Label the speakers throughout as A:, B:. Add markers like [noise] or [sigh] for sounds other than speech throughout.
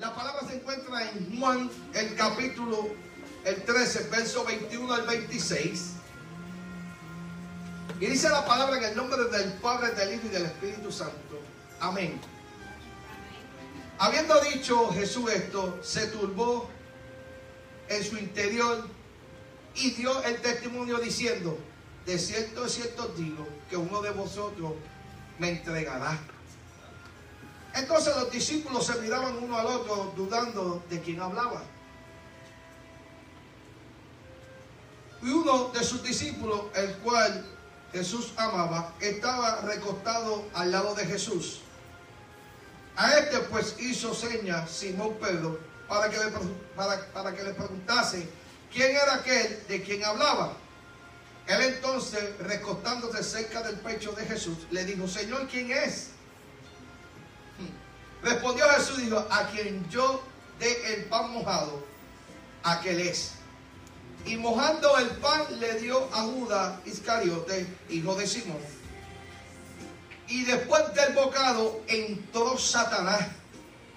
A: La palabra se encuentra en Juan, el capítulo el 13, verso 21 al 26. Y dice la palabra en el nombre del Padre, del Hijo y del Espíritu Santo. Amén. Habiendo dicho Jesús esto, se turbó en su interior y dio el testimonio diciendo, de cierto, de cierto digo, que uno de vosotros me entregará. Entonces los discípulos se miraban uno al otro dudando de quién hablaba. Y uno de sus discípulos, el cual Jesús amaba, estaba recostado al lado de Jesús. A este pues hizo seña Simón Pedro para que, le, para, para que le preguntase quién era aquel de quien hablaba. Él entonces, recostándose cerca del pecho de Jesús, le dijo, Señor, ¿quién es? Respondió Jesús y dijo, a quien yo dé el pan mojado, aquel es. Y mojando el pan le dio a Judas Iscariote, hijo de Simón. Y después del bocado entró Satanás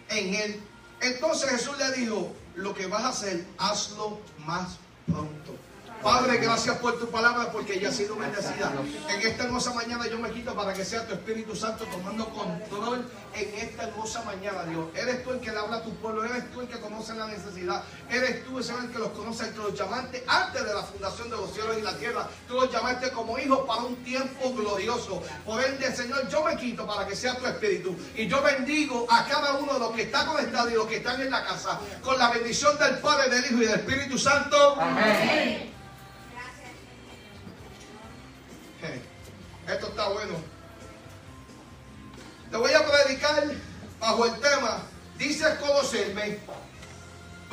A: en él. Entonces Jesús le dijo, lo que vas a hacer, hazlo más pronto. Padre, gracias por tu palabra porque ya ha sido bendecida. En esta hermosa mañana yo me quito para que sea tu Espíritu Santo tomando control en esta hermosa mañana, Dios. Eres tú el que le habla a tu pueblo, eres tú el que conoce la necesidad, eres tú el que los conoce, el que los llamaste antes de la fundación de los cielos y la tierra. Tú los llamaste como hijos para un tiempo glorioso. Por ende, Señor, yo me quito para que sea tu Espíritu. Y yo bendigo a cada uno de los que está conectado y los que están en la casa con la bendición del Padre, del Hijo y del Espíritu Santo. Amén.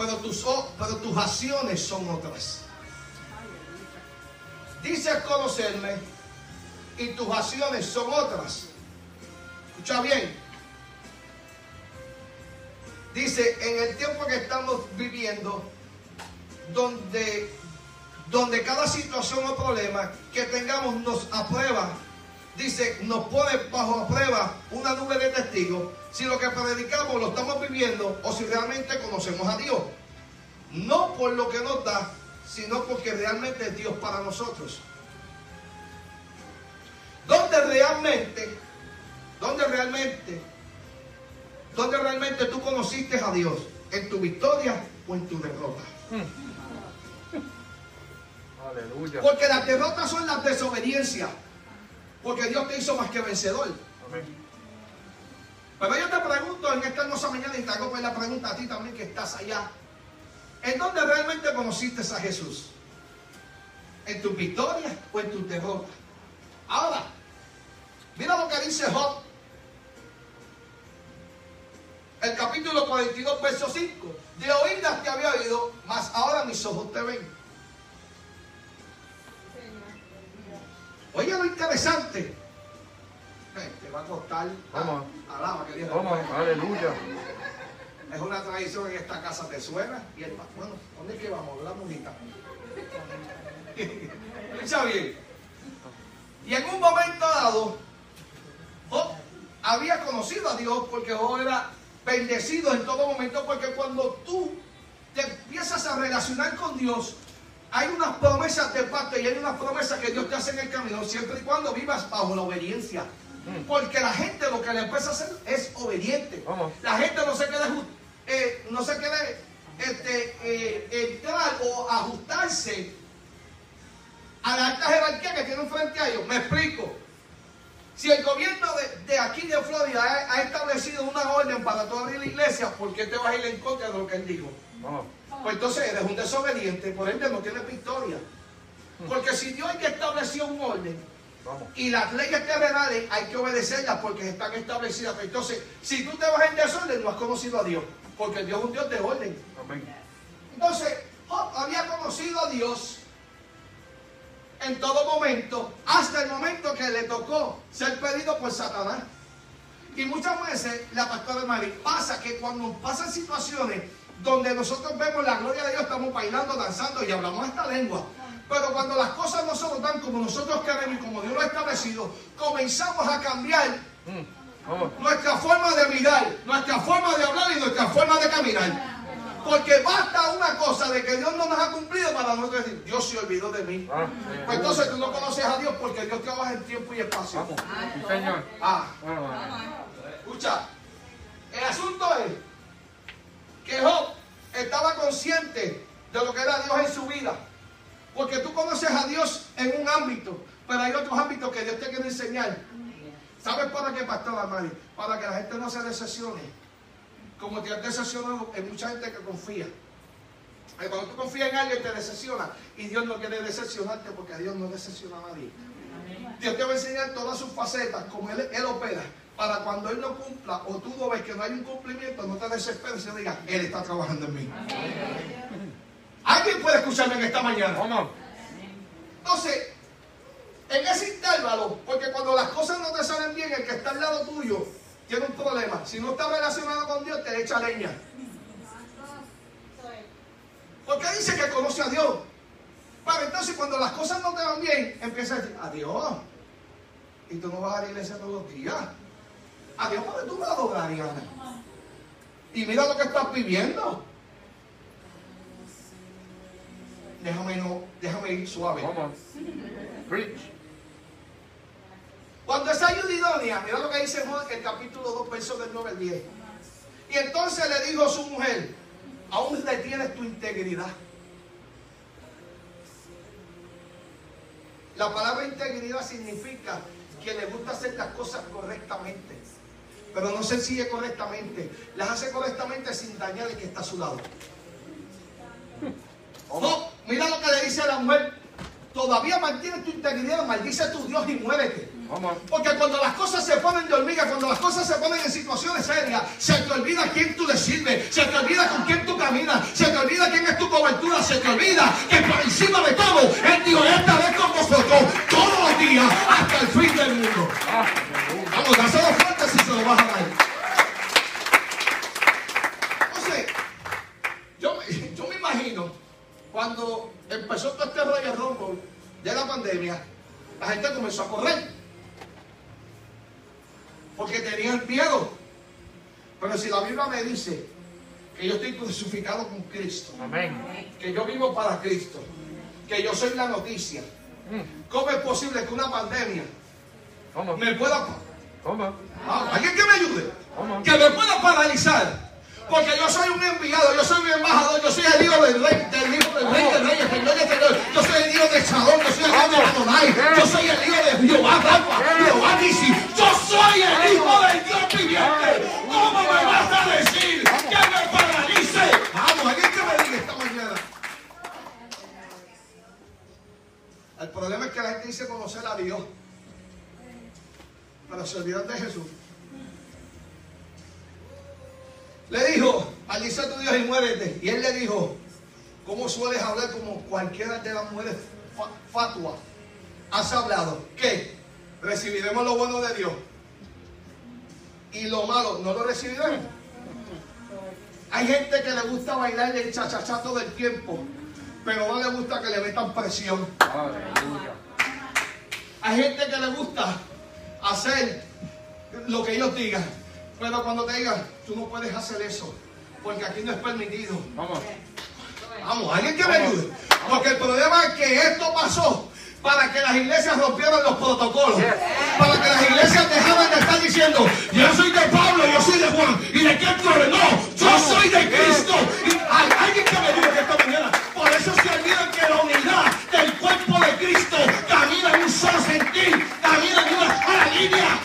A: Pero tus, pero tus acciones son otras. Dices conocerme y tus acciones son otras. Escucha bien. Dice, en el tiempo que estamos viviendo, donde donde cada situación o problema que tengamos nos aprueba, dice, nos pone bajo prueba una nube de testigos si lo que predicamos lo estamos viviendo o si realmente conocemos a Dios. No por lo que nos da, sino porque realmente es Dios para nosotros. ¿Dónde realmente, dónde realmente, dónde realmente tú conociste a Dios? ¿En tu victoria o en tu derrota? Hmm. Porque las derrotas son las desobediencias. Porque Dios te hizo más que vencedor. Pero yo te pregunto en esta hermosa mañana y te hago pues la pregunta a ti también que estás allá. ¿En dónde realmente conociste a Jesús? ¿En tu victoria o en tu derrota? Ahora, mira lo que dice Job. El capítulo 42, verso 5. De oídas te había oído, mas ahora mis ojos te ven. Oye, lo interesante. te va a costar.
B: Vamos.
A: Alaba que Dios.
B: Vamos, aleluya.
A: Es una tradición en esta casa de suena y el Bueno, ¿dónde es que vamos? La monita. [laughs] Escucha bien. Y en un momento dado, Job había conocido a Dios porque Job era bendecido en todo momento porque cuando tú te empiezas a relacionar con Dios, hay unas promesas de parte y hay unas promesas que Dios te hace en el camino siempre y cuando vivas bajo la obediencia. Mm. Porque la gente lo que le empieza a hacer es obediente. La gente no se quiere, eh, no se quiere este, eh, entrar o ajustarse a la alta jerarquía que tienen frente a ellos. Me explico. Si el gobierno de, aquí de Florida ha, establecido una orden para toda la iglesia, ¿por qué te vas a ir en contra de lo que él dijo? Pues entonces eres un desobediente, por ende no tienes victoria. Porque si Dios que estableció un orden y las leyes terrenales hay que obedecerlas porque están establecidas. Pues entonces, si tú te vas en desorden, no has conocido a Dios. Porque Dios es un Dios de orden. Entonces, Job había conocido a Dios en todo momento, hasta el momento que le tocó ser pedido por Satanás. Y muchas veces, la pastora Mari, pasa que cuando pasan situaciones donde nosotros vemos la gloria de Dios, estamos bailando, danzando y hablamos esta lengua. Pero cuando las cosas no se nos dan como nosotros queremos y como Dios lo ha establecido, comenzamos a cambiar nuestra forma de mirar, nuestra forma de hablar y nuestra forma de caminar. Porque basta una cosa de que Dios no nos ha cumplido para nosotros decir, Dios se olvidó de mí.
B: Ah,
A: Pues entonces tú no conoces a Dios porque Dios trabaja en tiempo y espacio.
B: Vamos. Sí, señor.
A: Ah,
B: Ah,
A: escucha, el asunto es que Job estaba consciente de lo que era Dios en su vida. Porque tú conoces a Dios en un ámbito, pero hay otros ámbitos que Dios te quiere enseñar. ¿Sabes para qué, Pastor Amari? Para que la gente no se decepcione. Como te has decepcionado, hay mucha gente que confía. Y cuando tú confías en alguien te decepciona. Y Dios no quiere decepcionarte porque Dios no decepciona a nadie. Dios te va a enseñar todas sus facetas, como Él, él opera, para cuando Él no cumpla o tú no ves que no hay un cumplimiento, no te desesperes y digas, Él está trabajando en mí. ¿Alguien puede escucharme en esta mañana?
B: Vamos.
A: Entonces, en ese intervalo, porque cuando las cosas no te salen bien, el que está al lado tuyo tiene un problema. Si no está relacionado con Dios, te echa leña. Porque dice que conoce a Dios. Pero entonces cuando las cosas no te van bien, empieza a decir, adiós. Y tú no vas a la iglesia todos los días. Adiós, porque tú me a. Y mira lo que estás viviendo. Déjame, no, déjame ir suave.
B: Preach.
A: Cuando es ayuda idónea, mira lo que dice Juan el capítulo 2, versos del 9 al 10. Y entonces le dijo a su mujer, aún retienes tu integridad. La palabra integridad significa que le gusta hacer las cosas correctamente. Pero no se sigue correctamente. Las hace correctamente sin dañar al que está a su lado. [laughs] No, mira lo que le dice a la mujer. Todavía mantienes tu integridad, maldice a tu Dios y muérete. Porque cuando las cosas se ponen de hormiga, cuando las cosas se ponen en situaciones serias, se te olvida quién tú le sirves, se te olvida con quién tú caminas, se te olvida quién es tu cobertura, se te olvida que por encima de todo, Él dijo, esta vez con vosotros, todos los días, hasta el fin del mundo.
B: Ah.
A: Vamos, dáselo Entonces, yo, me- [laughs] yo me imagino, cuando empezó todo este rollo rombo de la pandemia, la gente comenzó a correr. Porque tenían miedo. Pero si la Biblia me dice que yo estoy crucificado con Cristo,
B: Amén.
A: que yo vivo para Cristo, que yo soy la noticia,
B: Mm.
A: ¿cómo es posible que una pandemia me pueda alguien que me ayude. Que me pueda paralizar. Porque yo soy un enviado, yo soy un embajador, yo soy el hijo del rey, del hijo del rey, del rey, del señor, del señor. Yo soy el hijo de Chalón, yo soy el hijo de Adonai, yo soy el hijo de Jehová Rafa, Jehová Nisi. Yo soy el hijo del Dios viviente. ¿Cómo me vas a decir que me paralice? Vamos, alguien que me diga esta mañana. El problema es que la gente dice conocer a Dios, pero se olvidan de Jesús. Le dijo, maldice a tu Dios y muérete. Y él le dijo, ¿cómo sueles hablar como cualquiera de las mujeres fa- fatuas? Has hablado que recibiremos lo bueno de Dios y lo malo no lo recibiremos. Hay gente que le gusta bailar el chachachá todo el tiempo, pero no le gusta que le metan presión. Hay gente que le gusta hacer lo que ellos digan, pero cuando te digan, tú no puedes hacer eso, porque aquí no es permitido.
B: Vamos.
A: Vamos, alguien que me ayude. Porque el problema es que esto pasó para que las iglesias rompieran los protocolos. Para que las iglesias dejaran de estar diciendo, yo soy de Pablo, yo soy de Juan. ¿Y de quién tú eres? No, yo soy de Cristo. Y alguien que me ayude esta mañana. Por eso se olvidan que la unidad del cuerpo de Cristo camina en un solo sentir, camina en una sola línea.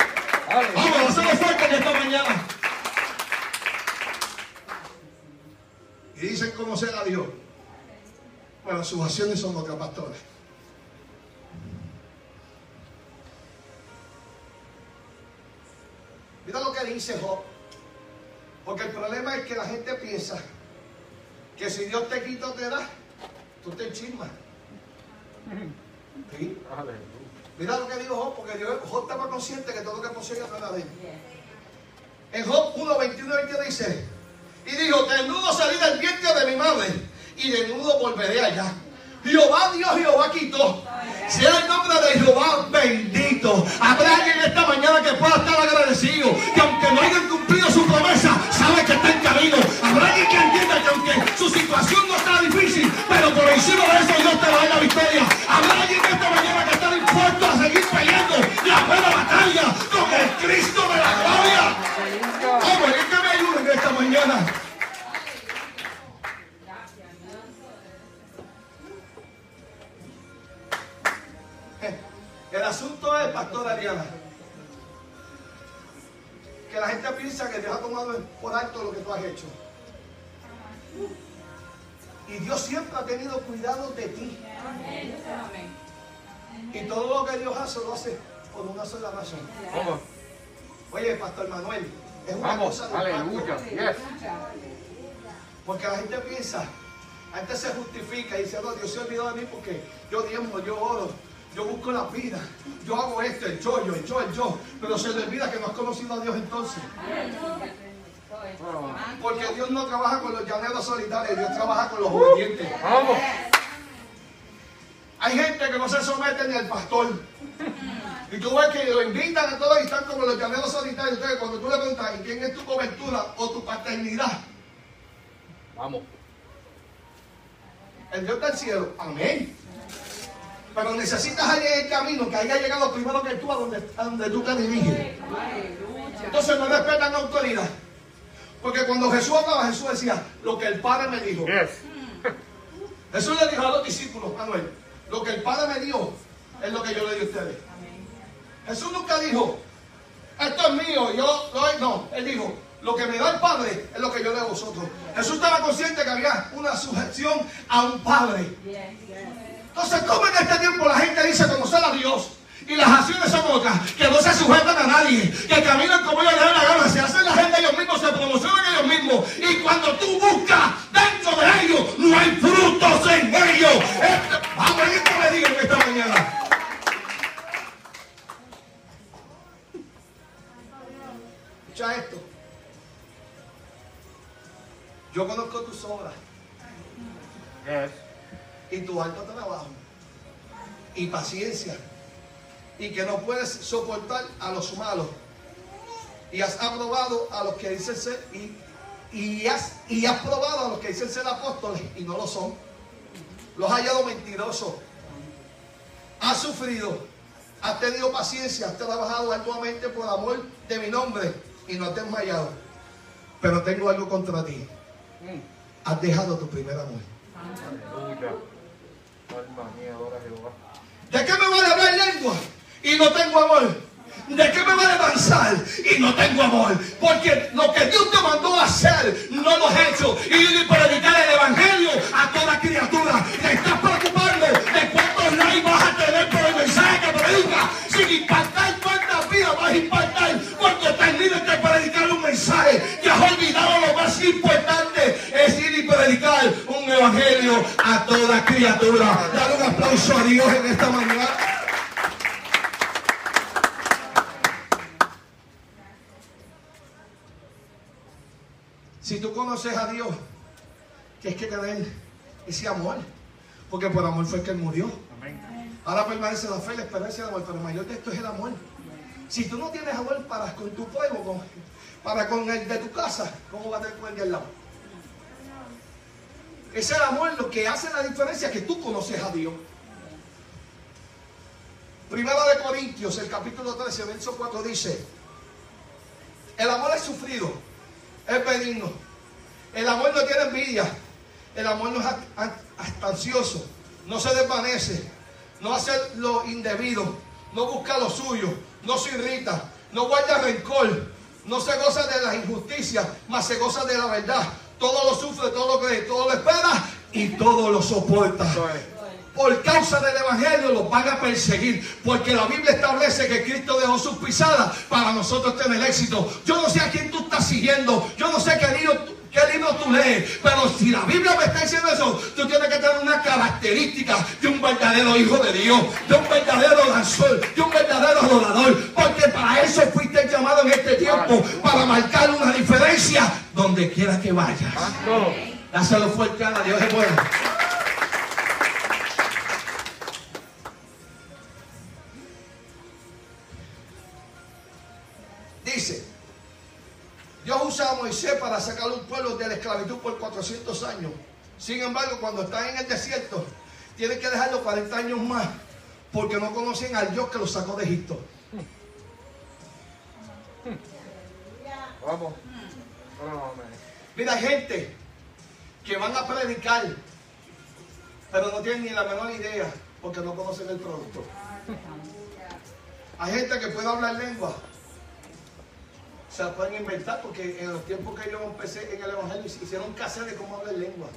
A: Vamos,
B: Aleluya.
A: hacemos fuerte en esta mañana. Y dicen conocer a Dios. Bueno, sus acciones son otras, pastores. Mira lo que dice Job. Porque el problema es que la gente piensa que si Dios te quita o te da, tú te enchismas. ¿Sí? Mira lo que dijo Job, porque Dios, Job estaba consciente que todo lo que poseía no era de él. En Job 1, 21 y 22 dice, y dijo, desnudo salí del vientre de mi madre, y desnudo volveré allá. Jehová Dios, Jehová quitó. Sea el nombre de Jehová bendito. Habrá alguien esta mañana que pueda estar agradecido. Que aunque no hayan cumplido su promesa, sabe que está en camino. Habrá alguien que entienda que aunque su situación no está difícil, pero por encima de eso Dios te va a dar la victoria. Habrá alguien esta mañana que está dispuesto a seguir peleando la buena batalla con el Cristo de la gloria. Vamos, es que me ayuden esta mañana. El asunto es, Pastor Ariana, que la gente piensa que Dios ha tomado por alto lo que tú has hecho. Y Dios siempre ha tenido cuidado de ti. Y todo lo que Dios hace lo hace por una sola razón. Oye, Pastor Manuel, es una
B: Vamos,
A: cosa de
B: aleluya. Yes.
A: Porque la gente piensa, la gente se justifica y dice, no, Dios se olvidó de mí porque yo diezmo, yo oro, yo busco la vida, yo hago esto, el yo, yo, el yo, el yo. Pero se le olvida que no has conocido a Dios entonces. Porque Dios no trabaja con los llaneros solitarios, Dios trabaja con los obedientes.
B: Vamos.
A: Hay gente que no se somete ni al pastor. Y tú ves que lo invitan a todos y están como los llaneros solitarios. Entonces, cuando tú le preguntas, ¿y quién es tu cobertura o tu paternidad?
B: Vamos.
A: El Dios del cielo. Amén. Pero necesitas a alguien en el camino que haya llegado primero que tú a donde, a donde tú te diriges. Entonces no respetan la autoridad. Porque cuando Jesús hablaba, Jesús decía, lo que el Padre me dijo.
B: Yes.
A: Jesús le dijo a los discípulos, Manuel, lo que el Padre me dio es lo que yo le di a ustedes. Jesús nunca dijo, esto es mío, yo doy. No, él dijo, lo que me da el Padre es lo que yo doy a vosotros. Jesús estaba consciente que había una sujeción a un Padre. Entonces, ¿cómo en este tiempo la gente dice conocer a Dios? Y las acciones son otras, que no se sujetan a nadie, que caminan como ellos les da la gana, se hacen la gente ellos mismos, se promocionan ellos mismos. Y cuando tú buscas dentro de ellos, no hay frutos en ellos. Este- Yo conozco tus obras.
B: Yes.
A: y tu alto trabajo. Y paciencia. Y que no puedes soportar a los malos. Y has aprobado a los que dicen ser y, y has, y has probado a los que dicen ser apóstoles y no lo son. Los has hallado mentirosos. Has sufrido. Has tenido paciencia. Has trabajado arduamente por amor de mi nombre y no te has desmayado pero tengo algo contra ti. Has dejado tu primer amor
B: Aleluya. Alma mía, adora a Jehová.
A: ¿De qué me vale hablar lengua y no tengo amor? ¿De qué me vale danzar y no tengo amor? Porque lo que Dios te mandó a hacer no lo has hecho. Y predicar el evangelio a toda criatura. Te estás preocupando de cuántos likes vas a tener por el mensaje que predica. Sin impactar cuántas vidas vas a impactar cuando termines de predicar un mensaje. Te has olvidado lo más importante. Predicar un evangelio a toda criatura. Dale un aplauso a Dios en esta mañana. Si tú conoces a Dios, tienes que tener ese amor. Porque por amor fue que Él murió. Ahora permanece la fe, la esperanza y el amor. Pero el mayor de esto es el amor. Si tú no tienes amor para con tu pueblo, con- para con el de tu casa, ¿cómo va a tener con el de al lado? Es el amor lo que hace la diferencia que tú conoces a Dios. Primero de Corintios, el capítulo 13, verso 4 dice, el amor es sufrido, es benigno. El amor no tiene envidia. El amor no es ansioso, no se desvanece, no hace lo indebido, no busca lo suyo, no se irrita, no guarda rencor, no se goza de la injusticia, mas se goza de la verdad. Todo lo sufre, todo lo cree, todo lo espera y todo lo soporta por causa del Evangelio los van a perseguir. Porque la Biblia establece que Cristo dejó sus pisadas para nosotros tener éxito. Yo no sé a quién tú estás siguiendo. Yo no sé qué ¿Qué libro tú lees? Pero si la Biblia me está diciendo eso, tú tienes que tener una característica de un verdadero hijo de Dios, de un verdadero danzón, de un verdadero adorador. Porque para eso fuiste llamado en este tiempo, para marcar una diferencia donde quiera que vayas. Dáselo fuerte a Dios es bueno. Dice sacar un pueblo de la esclavitud por 400 años. Sin embargo, cuando están en el desierto, tienen que dejarlo 40 años más porque no conocen al Dios que los sacó de Egipto.
B: Vamos.
A: Mira, hay gente que van a predicar, pero no tienen ni la menor idea porque no conocen el producto. Hay gente que puede hablar lengua. Se la pueden inventar porque en los tiempos que yo empecé en el Evangelio hicieron cassette de cómo hablar lengua.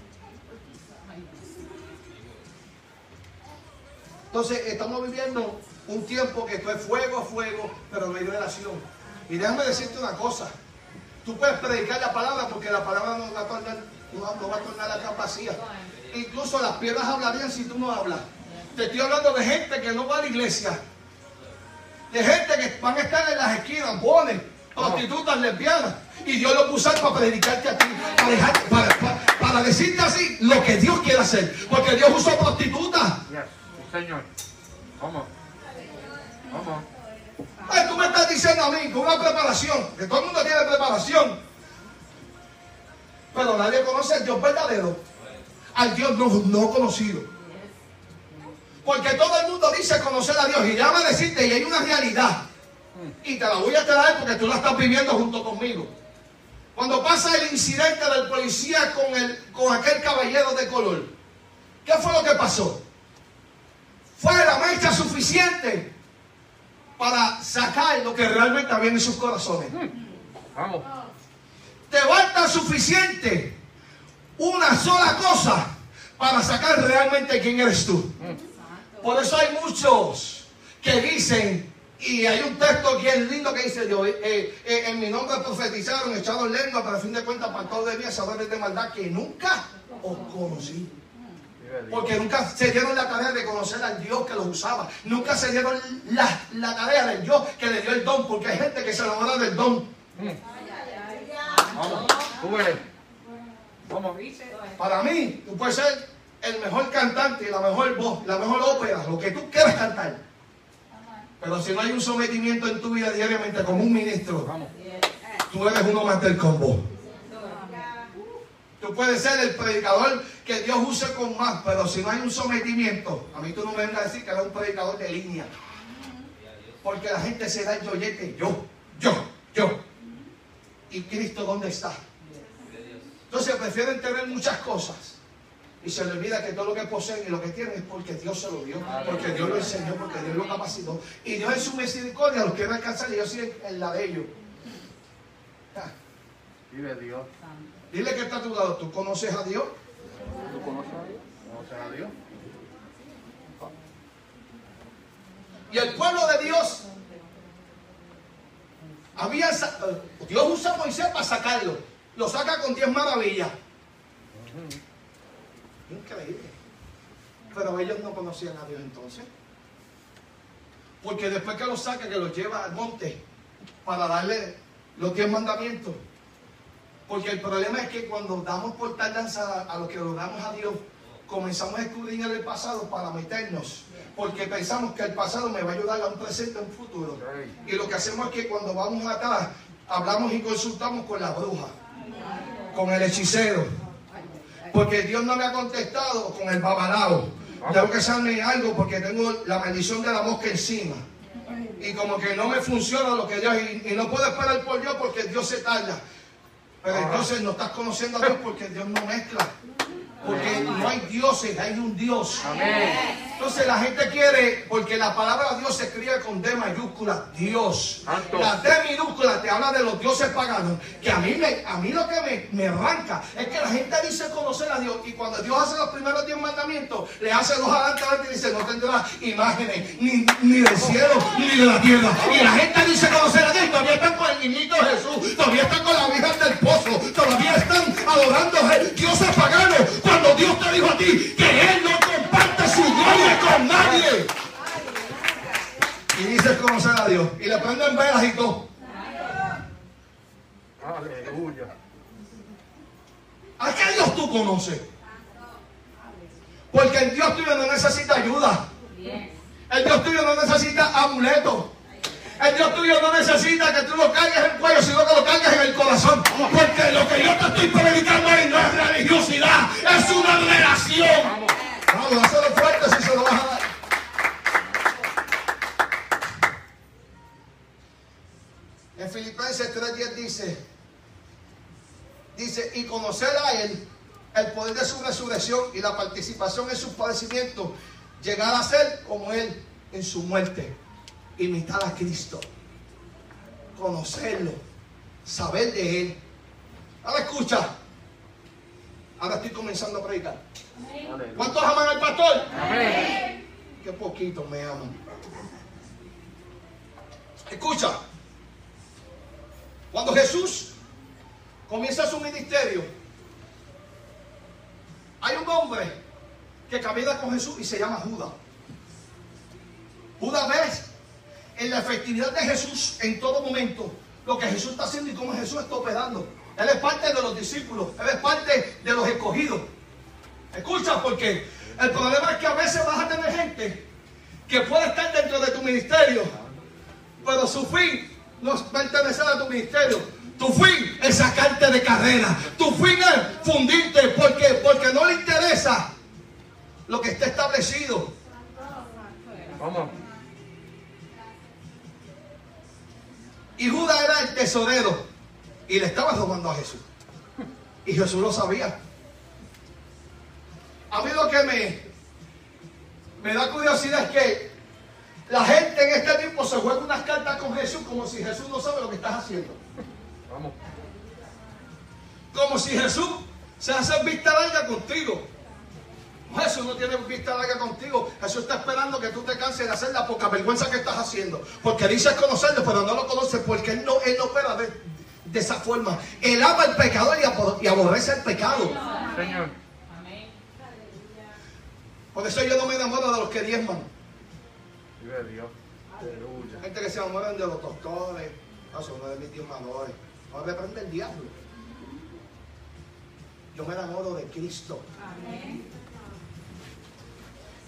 A: Entonces estamos viviendo un tiempo que esto es fuego a fuego, pero no hay relación. Y déjame decirte una cosa. Tú puedes predicar la palabra porque la palabra no va a tornar, no no vacía. Incluso las piedras hablarían si tú no hablas. Te estoy hablando de gente que no va a la iglesia. De gente que van a estar en las esquinas, bones, prostitutas, lesbianas. Y Dios lo usar para predicarte a ti. Para, dejar- para- para- para decirte así lo que Dios quiere hacer. Porque Dios usó prostitutas.
B: Yes. Señor. Vamos. Vamos.
A: Ay, tú me estás diciendo a mí con una preparación, que todo el mundo tiene preparación, pero nadie conoce al Dios verdadero, al Dios no, no conocido. Porque todo el mundo dice conocer a Dios y a decirte, y hay una realidad, y te la voy a traer porque tú la estás viviendo junto conmigo. Cuando pasa el incidente del policía con, el, con aquel caballero de color, ¿qué fue lo que pasó? Fue la mecha suficiente para sacar lo que realmente había en sus corazones.
B: Vamos.
A: Te basta suficiente una sola cosa para sacar realmente quién eres tú. Por eso hay muchos que dicen, y hay un texto bien lindo que dice Dios, eh, eh, en mi nombre profetizaron, echaron lengua, pero a fin de cuentas apartados de mí, saberes de maldad que nunca os conocí. Porque nunca se dieron la tarea de conocer al Dios que los usaba. Nunca se dieron la, la tarea del Dios que le dio el don. Porque hay gente que se enamora del don.
B: Vamos. Sube. Vamos.
A: Para mí, tú puedes ser el mejor cantante, la mejor voz, la mejor ópera, lo que tú quieras cantar. Pero si no hay un sometimiento en tu vida diariamente como un ministro,
B: Vamos.
A: tú eres uno más del combo. Tú puedes ser el predicador que Dios use con más, pero si no hay un sometimiento, a mí tú no me vengas a decir que eres un predicador de línea. Porque la gente se da el yoyete, yo, yo, yo. ¿Y Cristo dónde está? Entonces prefieren tener muchas cosas y se les olvida que todo lo que poseen y lo que tienen es porque Dios se lo dio, porque Dios lo enseñó, porque Dios lo capacitó. Y Dios en su misericordia los quiere alcanzar y yo sí en la de ellos. Ah,
B: Vive Dios.
A: Dile que está a tu lado, ¿tú conoces a Dios?
B: ¿Tú conoces a Dios? ¿Conoces a Dios?
A: Y el pueblo de Dios había eh, Dios usa a Moisés para sacarlo. Lo saca con diez maravillas. Increíble. Pero ellos no conocían a Dios entonces. Porque después que los saca, que los lleva al monte para darle los diez mandamientos. Porque el problema es que cuando damos por tardanza a lo que lo damos a Dios, comenzamos a escudriñar el pasado para meternos. Porque pensamos que el pasado me va a ayudar a un presente, a un futuro. Y lo que hacemos es que cuando vamos atrás, hablamos y consultamos con la bruja, con el hechicero. Porque Dios no me ha contestado con el babalao. Tengo que hacerme algo porque tengo la maldición de la mosca encima. Y como que no me funciona lo que Dios, y, y no puedo esperar por Dios porque Dios se tarda. Pero entonces no estás conociendo a Dios porque Dios no mezcla. Porque no hay dioses, hay un Dios.
B: Amén.
A: Entonces la gente quiere, porque la palabra Dios se escribe con D mayúscula, Dios.
B: Santo.
A: La D minúscula te habla de los dioses paganos. Que a mí, me, a mí lo que me, me arranca es que la gente dice conocer a Dios. Y cuando Dios hace los primeros diez mandamientos, le hace dos adelante adelante y dice, no tendrás imágenes ni, ni del cielo ni de la tierra. Y la gente dice conocer a Dios y todavía están con el niñito Jesús, todavía están con la Virgen del Todavía están adorando a dioses paganos. Cuando Dios te dijo a ti que Él no comparte su gloria con nadie. Y dices conocer a Dios. Y le prenden velas y todo.
B: Aleluya.
A: ¿A qué Dios tú conoces? Porque el Dios tuyo no necesita ayuda. El Dios tuyo no necesita amuletos. El Dios tuyo no necesita que tú lo cargues en el cuello, sino que lo cargues en el corazón. Porque lo que yo te estoy predicando ahí no es religiosidad, es una relación.
B: Vamos.
A: Vamos, hazlo fuerte si se lo vas a dar. En Filipenses 3.10 dice, dice, y conocer a Él, el poder de su resurrección y la participación en sus padecimientos, llegar a ser como Él en su muerte, imitar a Cristo, conocerlo, saber de Él. Ahora escucha, ahora estoy comenzando a predicar. ¿Cuántos aman al pastor?
B: Amén.
A: Qué poquito me aman. Escucha. Cuando Jesús comienza su ministerio, hay un hombre que camina con Jesús y se llama Judas. Judas ves en la efectividad de Jesús en todo momento lo que Jesús está haciendo y cómo Jesús está operando. Él es parte de los discípulos, él es parte de los escogidos. Escucha, porque el problema es que a veces vas a tener gente que puede estar dentro de tu ministerio, pero su fin no es pertenecer a tu ministerio. Tu fin es sacarte de carrera. Tu fin es fundirte porque, porque no le interesa lo que está establecido.
B: Vamos.
A: Y Judas era el tesorero y le estaba robando a Jesús. Y Jesús lo sabía. A mí lo que me, me da curiosidad es que la gente en este tiempo se juega unas cartas con Jesús como si Jesús no sabe lo que estás haciendo.
B: Vamos.
A: Como si Jesús se hace vista larga contigo. Jesús no tiene vista larga contigo. Jesús está esperando que tú te canses de hacer la poca vergüenza que estás haciendo. Porque dices conocerlo, pero no lo conoces porque Él no, él no opera de, de esa forma. Él ama el pecador y, abor- y aborrece el pecado.
B: Señor.
A: Por eso yo no me enamoro de los que diezman.
B: Vive Dios. Aleluya.
A: Gente que se enamoran de los doctores. No, son uno de mis diezmadores. No reprende el diablo. Yo me enamoro de Cristo.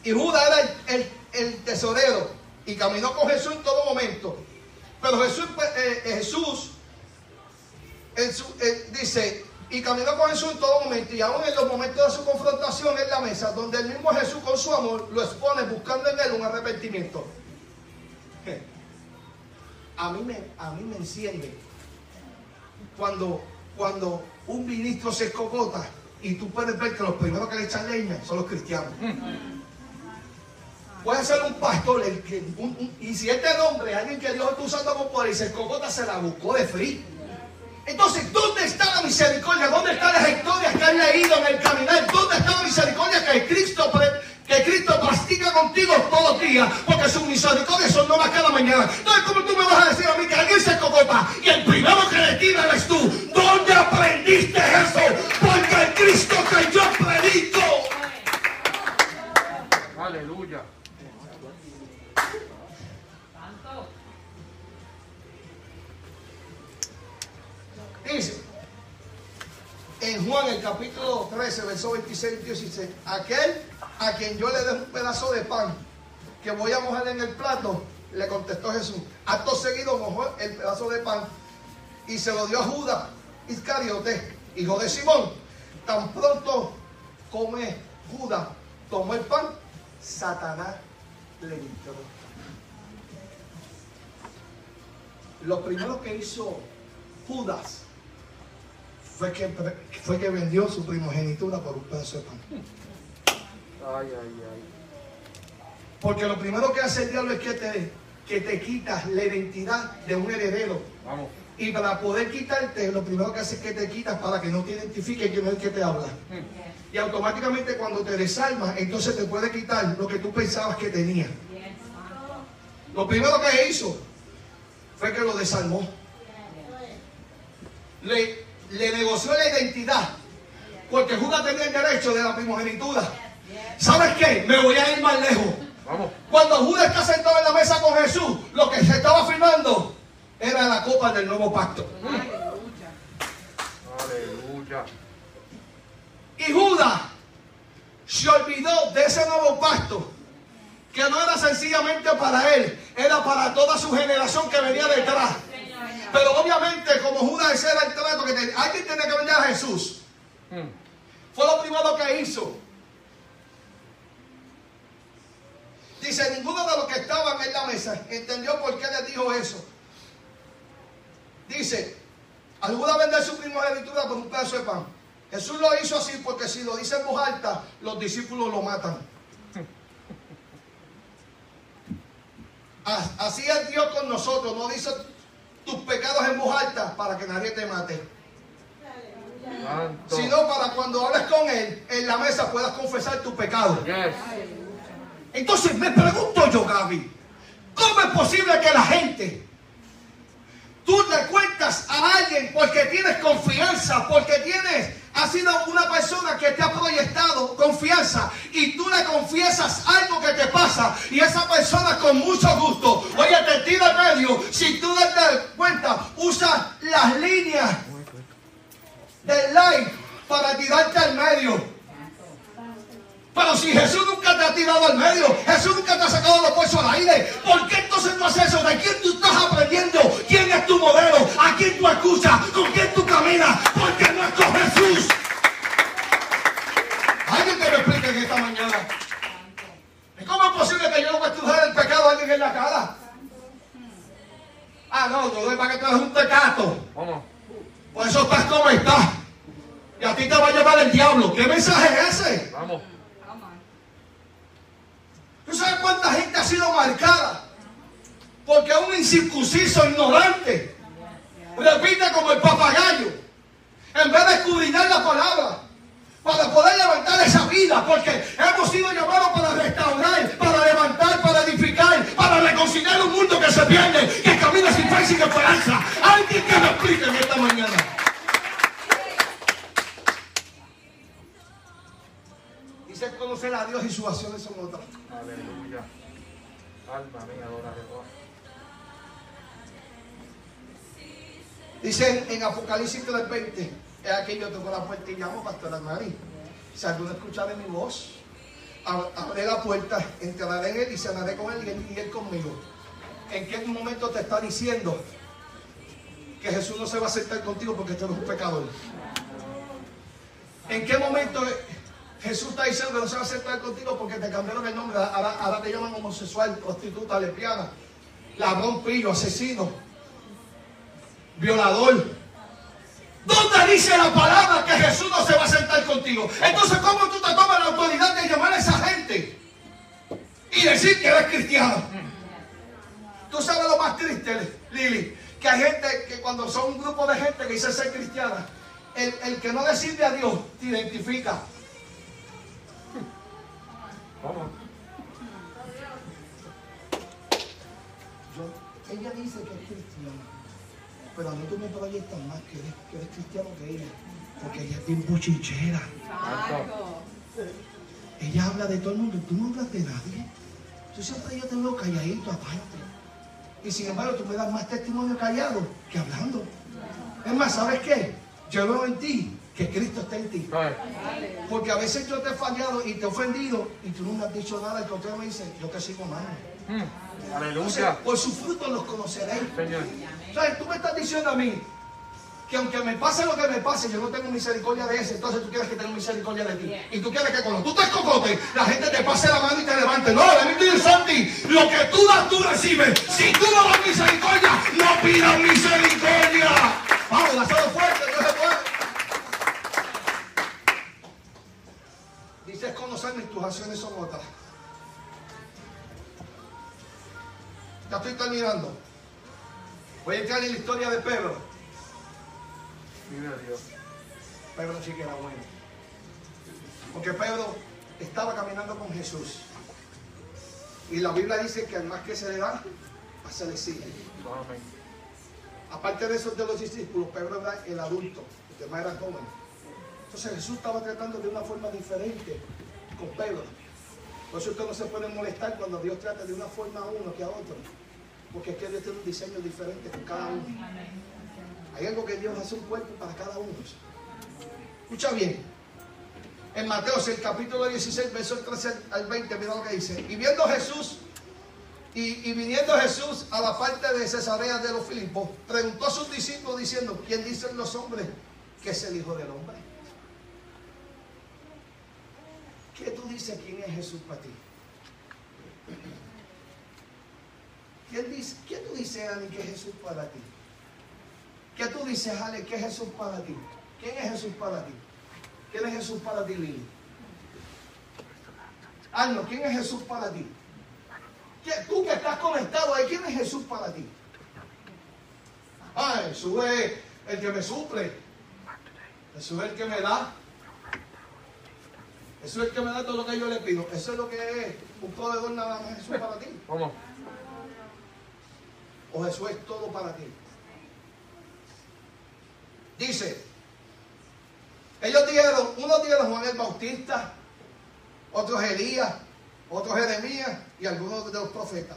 A: Y Judas era el, el- tesorero y caminó con Jesús en todo momento. Pero Jesús, pues, eh, eh, Jesús eh, dice, y caminó con Jesús en todo momento, y aún en los momentos de su confrontación en la mesa, donde el mismo Jesús con su amor lo expone buscando en él un arrepentimiento. A mí me, a mí me enciende cuando, cuando un ministro se escogota y tú puedes ver que los primeros que le echan leña son los cristianos. Puede ser un pastor, el que, y si este nombre, alguien que Dios está usando con poder y se escogota, se la buscó de frío. Entonces, ¿dónde está la misericordia? ¿Dónde están las historias que han leído en el caminar? ¿Dónde está la misericordia que Cristo, que Cristo practica contigo todos los días? Porque sus misericordias son nuevas cada mañana. Entonces, ¿cómo tú me vas a decir a mí que alguien se escogota y el primero que le tira eres tú? ¿Dónde aprendiste eso? Porque el Cristo que yo predico. Dice, en Juan el capítulo 13, verso 26 Dios dice, aquel a quien yo le dé un pedazo de pan que voy a mojar en el plato, le contestó Jesús. Acto seguido mojó el pedazo de pan y se lo dio a Judas Iscariote, hijo de Simón. Tan pronto come Judas, tomó el pan, Satanás le entró. Lo primero que hizo Judas fue que, fue que vendió su primogenitura por un pedazo de pan.
B: Ay, ay, ay.
A: Porque lo primero que hace el diablo es que te, que te quitas la identidad de un heredero.
B: Vamos.
A: Y para poder quitarte, lo primero que hace es que te quitas para que no te identifique quién es el que te habla. Y automáticamente cuando te desarmas, entonces te puede quitar lo que tú pensabas que tenía. Lo primero que hizo fue que lo desarmó. Le, le negoció la identidad. Porque Judas tenía el derecho de la primogenitura. ¿Sabes qué? Me voy a ir más lejos.
B: Vamos.
A: Cuando Judas está sentado en la mesa con Jesús, lo que se estaba firmando era la copa del nuevo pacto.
B: Aleluya.
A: Y Judas se olvidó de ese nuevo pacto que no era sencillamente para él, era para toda su generación que venía detrás. Pero obviamente, como Judas era el trato que tenía, alguien tenía que vender a Jesús.
B: Mm.
A: Fue lo primero que hizo. Dice, ninguno de los que estaban en la mesa entendió por qué le dijo eso. Dice, alguna vender su primogenitura por un pedazo de pan. Jesús lo hizo así porque si lo dice en voz alta, los discípulos lo matan. [laughs] Así es Dios con nosotros. No dice tus pecados en voz alta para que nadie te mate. Sino para cuando hables con Él en la mesa puedas confesar tu pecado. Entonces me pregunto yo, Gaby, ¿cómo es posible que la gente, tú le cuentas a alguien porque tienes confianza, porque tienes, ha sido una persona que te ha proyectado confianza y tú le confiesas algo que te pasa y esa persona con mucho gusto, oye, te tira en medio, si tú te das cuenta, usa las líneas del live para tirarte al medio. Pero si Jesús nunca te ha tirado al medio, Jesús nunca te ha sacado los puestos al aire, ¿por qué entonces no haces eso? ¿De quién tú estás aprendiendo? ¿Quién es tu modelo? ¿A quién tú escuchas? ¿Con quién tú caminas? ¿Por qué no es con Jesús? Alguien que me explique en esta mañana. ¿Y ¿Cómo es posible que yo no voy a estudiar el pecado a alguien en la cara? Ah, no, no es para que tú eres un tecato.
B: Vamos.
A: Por eso estás como estás. Y a ti te va a llevar el diablo. ¿Qué mensaje es ese?
B: Vamos.
A: ¿Tú sabes cuánta gente ha sido marcada? Porque un incircunciso ignorante repite como el papagayo. En vez de escudriñar la palabra. Para poder levantar esa vida. Porque hemos sido llamados para restaurar, para levantar, para edificar, para reconciliar un mundo que se pierde, que camina sin fe y sin esperanza. Alguien que me explique en esta mañana. Dice conocer a Dios y sus acciones son otras.
B: Aleluya. Alma mía, adora a Jehová.
A: Dice en Apocalipsis 3:20, es aquí yo toco la puerta y llamo, Pastor Mari. Si alguno escuchare mi voz, ab- abre la puerta, entraré en él y cenaré con él y él, conmigo. ¿En qué momento te está diciendo que Jesús no se va a aceptar contigo porque tú eres un pecador? ¿En qué momento Jesús está diciendo que no se va a aceptar contigo porque te cambiaron el nombre? Ahora, ahora te llaman homosexual, prostituta, lesbiana, ladrón, pillo, asesino, violador. ¿Dónde dice la palabra que Jesús no se va a sentar contigo? Entonces, ¿cómo tú te tomas la autoridad de llamar a esa gente y decir que eres cristiano? Tú sabes lo más triste, Lili, que hay gente que cuando son un grupo de gente que dice ser cristiana, el, el que no le sirve a Dios te identifica.
B: Vamos.
A: Yo- ella dice que es cristiana, pero a mí tú me proyectas más que eres, que eres cristiano que ella, porque ella es bien buchichera. Ella habla de todo el mundo, tú no hablas de nadie. Yo siempre yo te veo calladito aparte. Y sin embargo, tú me das más testimonio callado que hablando. Es más, ¿sabes qué? Yo veo en ti que Cristo está en ti. Porque a veces yo te he fallado y te he ofendido y tú no me has dicho nada. El contrario me dice, yo te sigo mal.
B: mm, Aleluya.
A: por sus frutos los conoceréis.
B: Señor.
A: ¿Sabes? Tú me estás diciendo a mí que aunque me pase lo que me pase, yo no tengo misericordia de ese, entonces tú quieres que tenga misericordia de ti. Y tú quieres que cuando tú te cocotes, la gente te pase la mano y te levante. No, me tell you something. Lo que tú das, tú recibes. Si tú no das misericordia, no pidas misericordia. Vamos, lanzado fuerte, Dios se puede. Dices conocerme y tus acciones son otras. Ya estoy terminando. Voy a entrar en la historia de Pedro.
B: Vive Dios.
A: Pedro sí que era bueno. Porque Pedro estaba caminando con Jesús. Y la Biblia dice que al más que se le da, más se le sigue. Aparte de esos de los discípulos, Pedro era el adulto, los demás eran jóvenes. Entonces Jesús estaba tratando de una forma diferente con Pedro. Por eso usted no se puede molestar cuando Dios trata de una forma a uno que a otro. Porque es que Dios tiene un diseño diferente con cada uno. Hay algo que Dios hace un cuerpo para cada uno. Escucha bien. En Mateo, el capítulo 16, verso 13 al 20, mira lo que dice. Y viendo Jesús, y, y viniendo Jesús a la parte de Cesarea de los Filipos, preguntó a sus discípulos diciendo, ¿quién dicen los hombres que es el Hijo del Hombre? ¿Qué tú dices quién es Jesús para ti? ¿Quién dice, ¿Qué tú dices, Ani, que es Jesús para ti? ¿Qué tú dices, Ale, que es Jesús para ti? ¿Quién es Jesús para ti? ¿Quién es Jesús para ti, Lili? Arno, ¿quién es Jesús para ti? ¿Qué- Tú que estás conectado ahí, ¿quién es Jesús para ti? Ah, Jesús es el que me suple. Jesús es el que me da. Jesús es el que me da todo lo que yo le pido. Eso es lo que es un proveedor nada más Jesús para ti.
B: ¿Cómo?
A: O Jesús es todo para ti. Dice, ellos dijeron, unos dijeron Juan el Bautista, otros Elías, otros Jeremías y algunos de los profetas.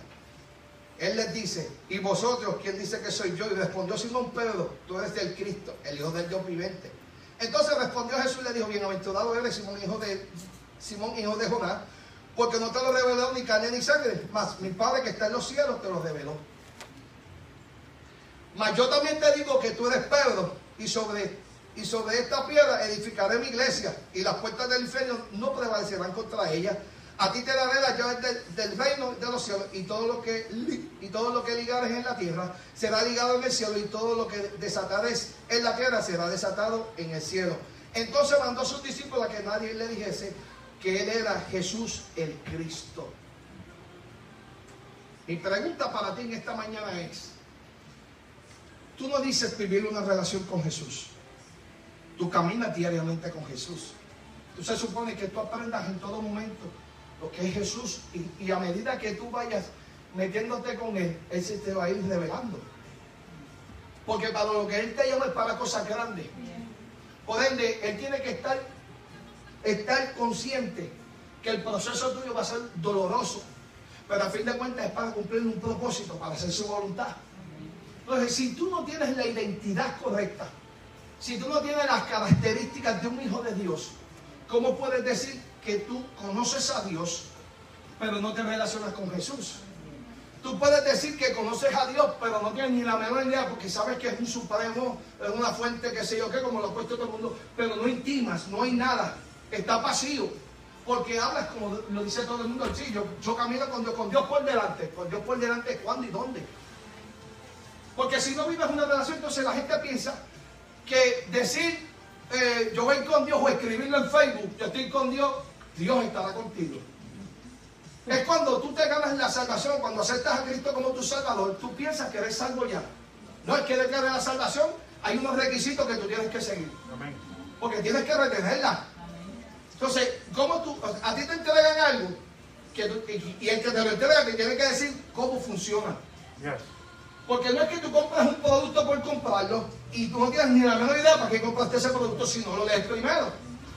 A: Él les dice, ¿y vosotros quién dice que soy yo? Y respondió Simón Pedro, tú eres del Cristo, el Hijo del Dios viviente. Entonces respondió Jesús y le dijo, bienaventurado eres Simón, hijo de Simón, hijo de Jonás, porque no te lo reveló ni carne ni sangre, mas mi Padre que está en los cielos te lo reveló. Mas yo también te digo que tú eres Pedro, y sobre, y sobre esta piedra edificaré mi iglesia, y las puertas del infierno no prevalecerán contra ella. A ti te daré las llaves del, del reino de los cielos, y todo lo que y todo lo que ligares en la tierra será ligado en el cielo, y todo lo que desatares en la tierra será desatado en el cielo. Entonces mandó a sus discípulos a que nadie le dijese que él era Jesús el Cristo. Mi pregunta para ti en esta mañana es, Tú no dices vivir una relación con Jesús. Tú caminas diariamente con Jesús. Tú se supone que tú aprendas en todo momento lo que es Jesús y, a medida que tú vayas metiéndote con Él, Él se te va a ir revelando. Porque para lo que Él te llama es para cosas grandes. Por ende, Él tiene que estar, estar consciente que el proceso tuyo va a ser doloroso. Pero a fin de cuentas es para cumplir un propósito, para hacer su voluntad. Entonces, si tú no tienes la identidad correcta, si tú no tienes las características de un hijo de Dios, ¿cómo puedes decir que tú conoces a Dios, pero no te relacionas con Jesús? Tú puedes decir que conoces a Dios, pero no tienes ni la menor idea porque sabes que es un supremo, es una fuente, que sé yo qué, como lo ha puesto todo el mundo, pero no intimas, no hay nada, está vacío. Porque hablas como lo dice todo el mundo, sí, yo, yo camino con Dios, con Dios por delante, con Dios por delante, ¿cuándo y dónde? Porque si no vives una relación, entonces la gente piensa que decir eh, yo voy con Dios o escribirlo en Facebook, yo estoy con Dios, Dios estará contigo. Es cuando tú te ganas la salvación, cuando aceptas a Cristo como tu Salvador, tú piensas que eres salvo ya. No es que detrás de la salvación hay unos requisitos que tú tienes que seguir, porque tienes que retenerla. Entonces, ¿cómo tú, a ti te entregan algo que tú- y, y el que te lo entrega te tiene que decir cómo funciona? Porque no es que tú compras un producto por comprarlo y tú no tienes ni la menor idea para qué compraste ese producto si no lo lees primero.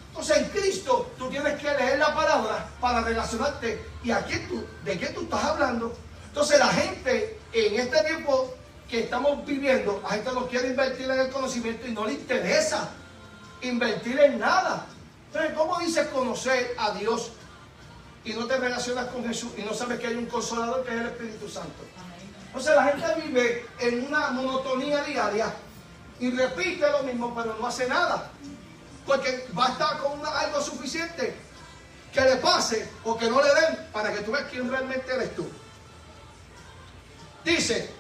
A: Entonces en Cristo tú tienes que leer la palabra para relacionarte. ¿Y a de qué tú estás hablando? Entonces la gente en este tiempo que estamos viviendo, la gente no quiere invertir en el conocimiento y no le interesa invertir en nada. Entonces, ¿cómo dices conocer a Dios y no te relacionas con Jesús y no sabes que hay un consolador que es el Espíritu Santo? Entonces la gente vive en una monotonía diaria y repite lo mismo, pero no hace nada. Porque basta con algo suficiente que le pase o que no le den para que tú veas quién realmente eres tú. Dice,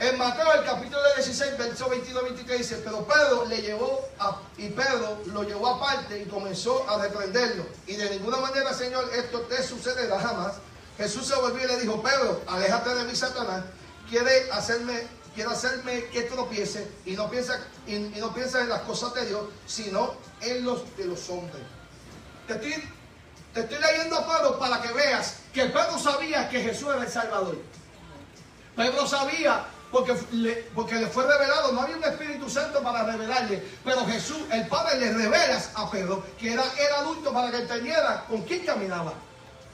A: en Mateo el capítulo 16, verso 22-23 dice, pero Pedro le llevó a, y Pedro lo llevó aparte y comenzó a reprenderlo. Y de ninguna manera, Señor, esto te sucederá jamás. Jesús se volvió y le dijo, Pedro, aléjate de mí, Satanás. Quiere hacerme, quiere hacerme que tropiece y no piensa, y, no piensa en las cosas de Dios, sino en los de los hombres. Te estoy, te estoy leyendo a Pedro para que veas que Pedro sabía que Jesús era el Salvador. Pedro sabía porque le, porque le fue revelado, no había un Espíritu Santo para revelarle, pero Jesús, el Padre, le revela a Pedro que era el adulto para que entendiera con quién caminaba.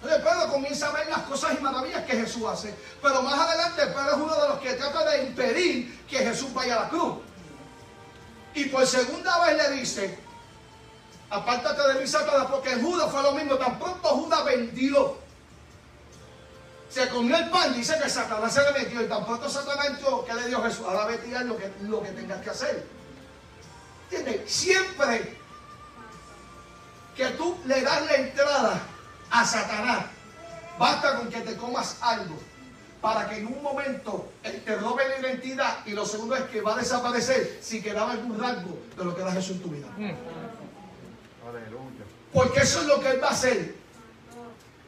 A: Entonces Pedro comienza a ver las cosas y maravillas que Jesús hace, pero más adelante Pedro es uno de los que trata de impedir que Jesús vaya a la cruz. Y por segunda vez le dice, apártate de mí, Satanás, porque Judas fue lo mismo. Tan pronto Judas vendió, se comió el pan, dice que Satanás se le metió. Y tan pronto Satanás entró, ¿qué le dio Jesús? Ahora vete y haz lo que, lo que tengas que hacer. ¿Entiendes? Siempre que tú le das la entrada a Satanás, basta con que te comas algo para que en un momento él te robe la identidad y lo segundo es que va a desaparecer si quedaba algún rasgo de lo que era Jesús en tu vida.
B: Mm. Aleluya.
A: Porque eso es lo que él va a hacer.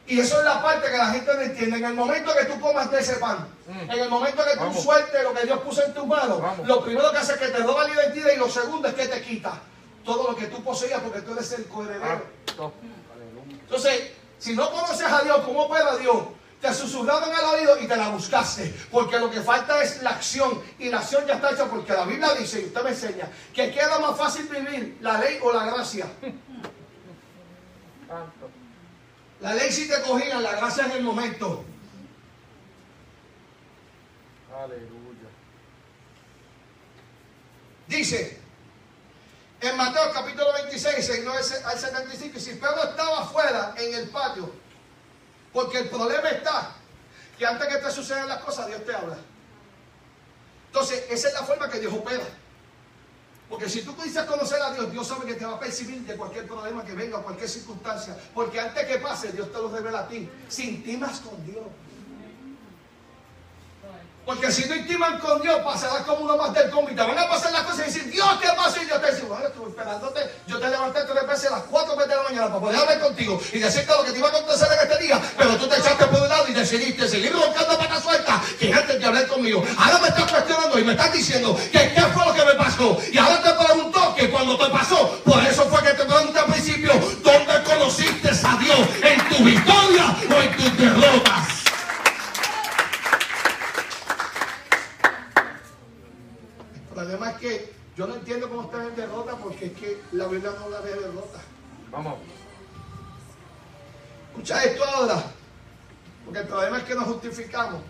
A: Y eso es la parte que la gente no entiende. En el momento que tú comas de ese pan,
B: Mm.
A: en el momento que tú sueltes lo que Dios puso en tus manos, lo primero que hace es que te roba la identidad y lo segundo es que te quita todo lo que tú poseías porque tú eres el coheredero.
B: Aleluya.
A: Entonces, si no conoces a Dios, ¿cómo opera Dios? Te susurraron al oído y te la buscaste. Porque lo que falta es la acción. Y la acción ya está hecha porque la Biblia dice, y usted me enseña, que queda más fácil vivir la ley o la gracia. La ley sí te cogían, la gracia en el momento.
B: Aleluya.
A: Dice en Mateo capítulo 26, 6 al 75, y si Pedro estaba afuera en el patio, porque el problema está que antes que te sucedan las cosas, Dios te habla. Entonces, esa es la forma que Dios opera. Porque si tú dices conocer a Dios, Dios sabe que te va a percibir de cualquier problema que venga, cualquier circunstancia. Porque antes que pase, Dios te lo revela a ti. Si intimas con Dios. Porque si no intiman con Dios, pasarás como uno más del comité. Van a pasar las cosas y decir, Dios, ¿qué pasó? Y Dios te dice, bueno, estuve esperándote. Yo te levanté tres veces a las cuatro veces de la mañana para poder hablar contigo y decirte lo que te iba a acontecer en este día. Pero tú te echaste por un lado y decidiste seguir roncando para suelta que antes de hablar conmigo. Ahora me estás cuestionando y me estás diciendo que qué fue lo que me pasó. Y ahora te pregunto que cuando te pasó, por eso fue que te pregunté al principio, ¿dónde conociste a Dios? ¿En tu victoria o en tus derrotas? El problema es que yo no entiendo cómo están en derrota porque es que la Biblia no habla de derrota.
B: Vamos.
A: Escucha esto ahora. Porque el problema es que nos justificamos.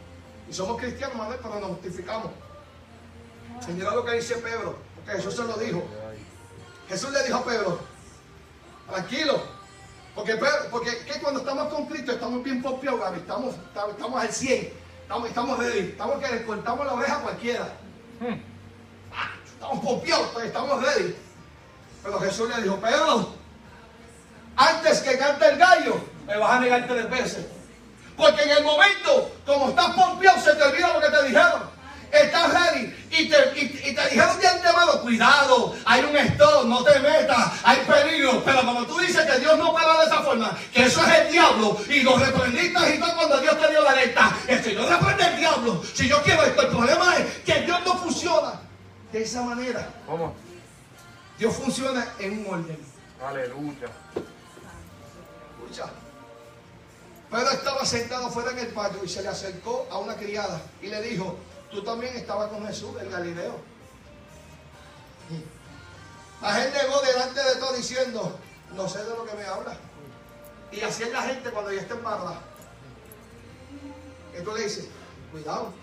A: Y somos cristianos, Manuel, pero nos justificamos. Mira lo que dice Pedro. Porque Jesús se lo dijo. Jesús le dijo a Pedro, tranquilo. Porque, Pedro- porque que cuando estamos con Cristo estamos bien pompeados, Gaby. Estamos, al 100. Estamos, estamos ready. Estamos que le cortamos la oreja a cualquiera.
B: Mm.
A: Estamos pompeados, pues, estamos ready. Pero Jesús le dijo, Pedro, antes que cante el gallo, me vas a negar tres veces. Porque en el momento, como estás pompeado, se te olvida lo que te dijeron. Estás ready y te, y- te dijeron de antemano, cuidado, hay un stop, no te metas, hay peligro. Pero como tú dices que Dios no para de esa forma, que eso es el diablo, y lo reprendiste y todo cuando Dios te dio la alerta. Es que yo reprende el diablo. Si yo quiero esto, el problema es que Dios no funciona de esa manera.
B: Vamos.
A: Dios funciona en un orden.
B: Aleluya.
A: Escucha. Pedro estaba sentado fuera en el patio y se le acercó a una criada y le dijo, tú también estabas con Jesús, el Galileo. Mas él negó delante de todo diciendo, no sé de lo que me habla. Y así es la gente cuando ya está embarrada. Entonces le dice, cuidado.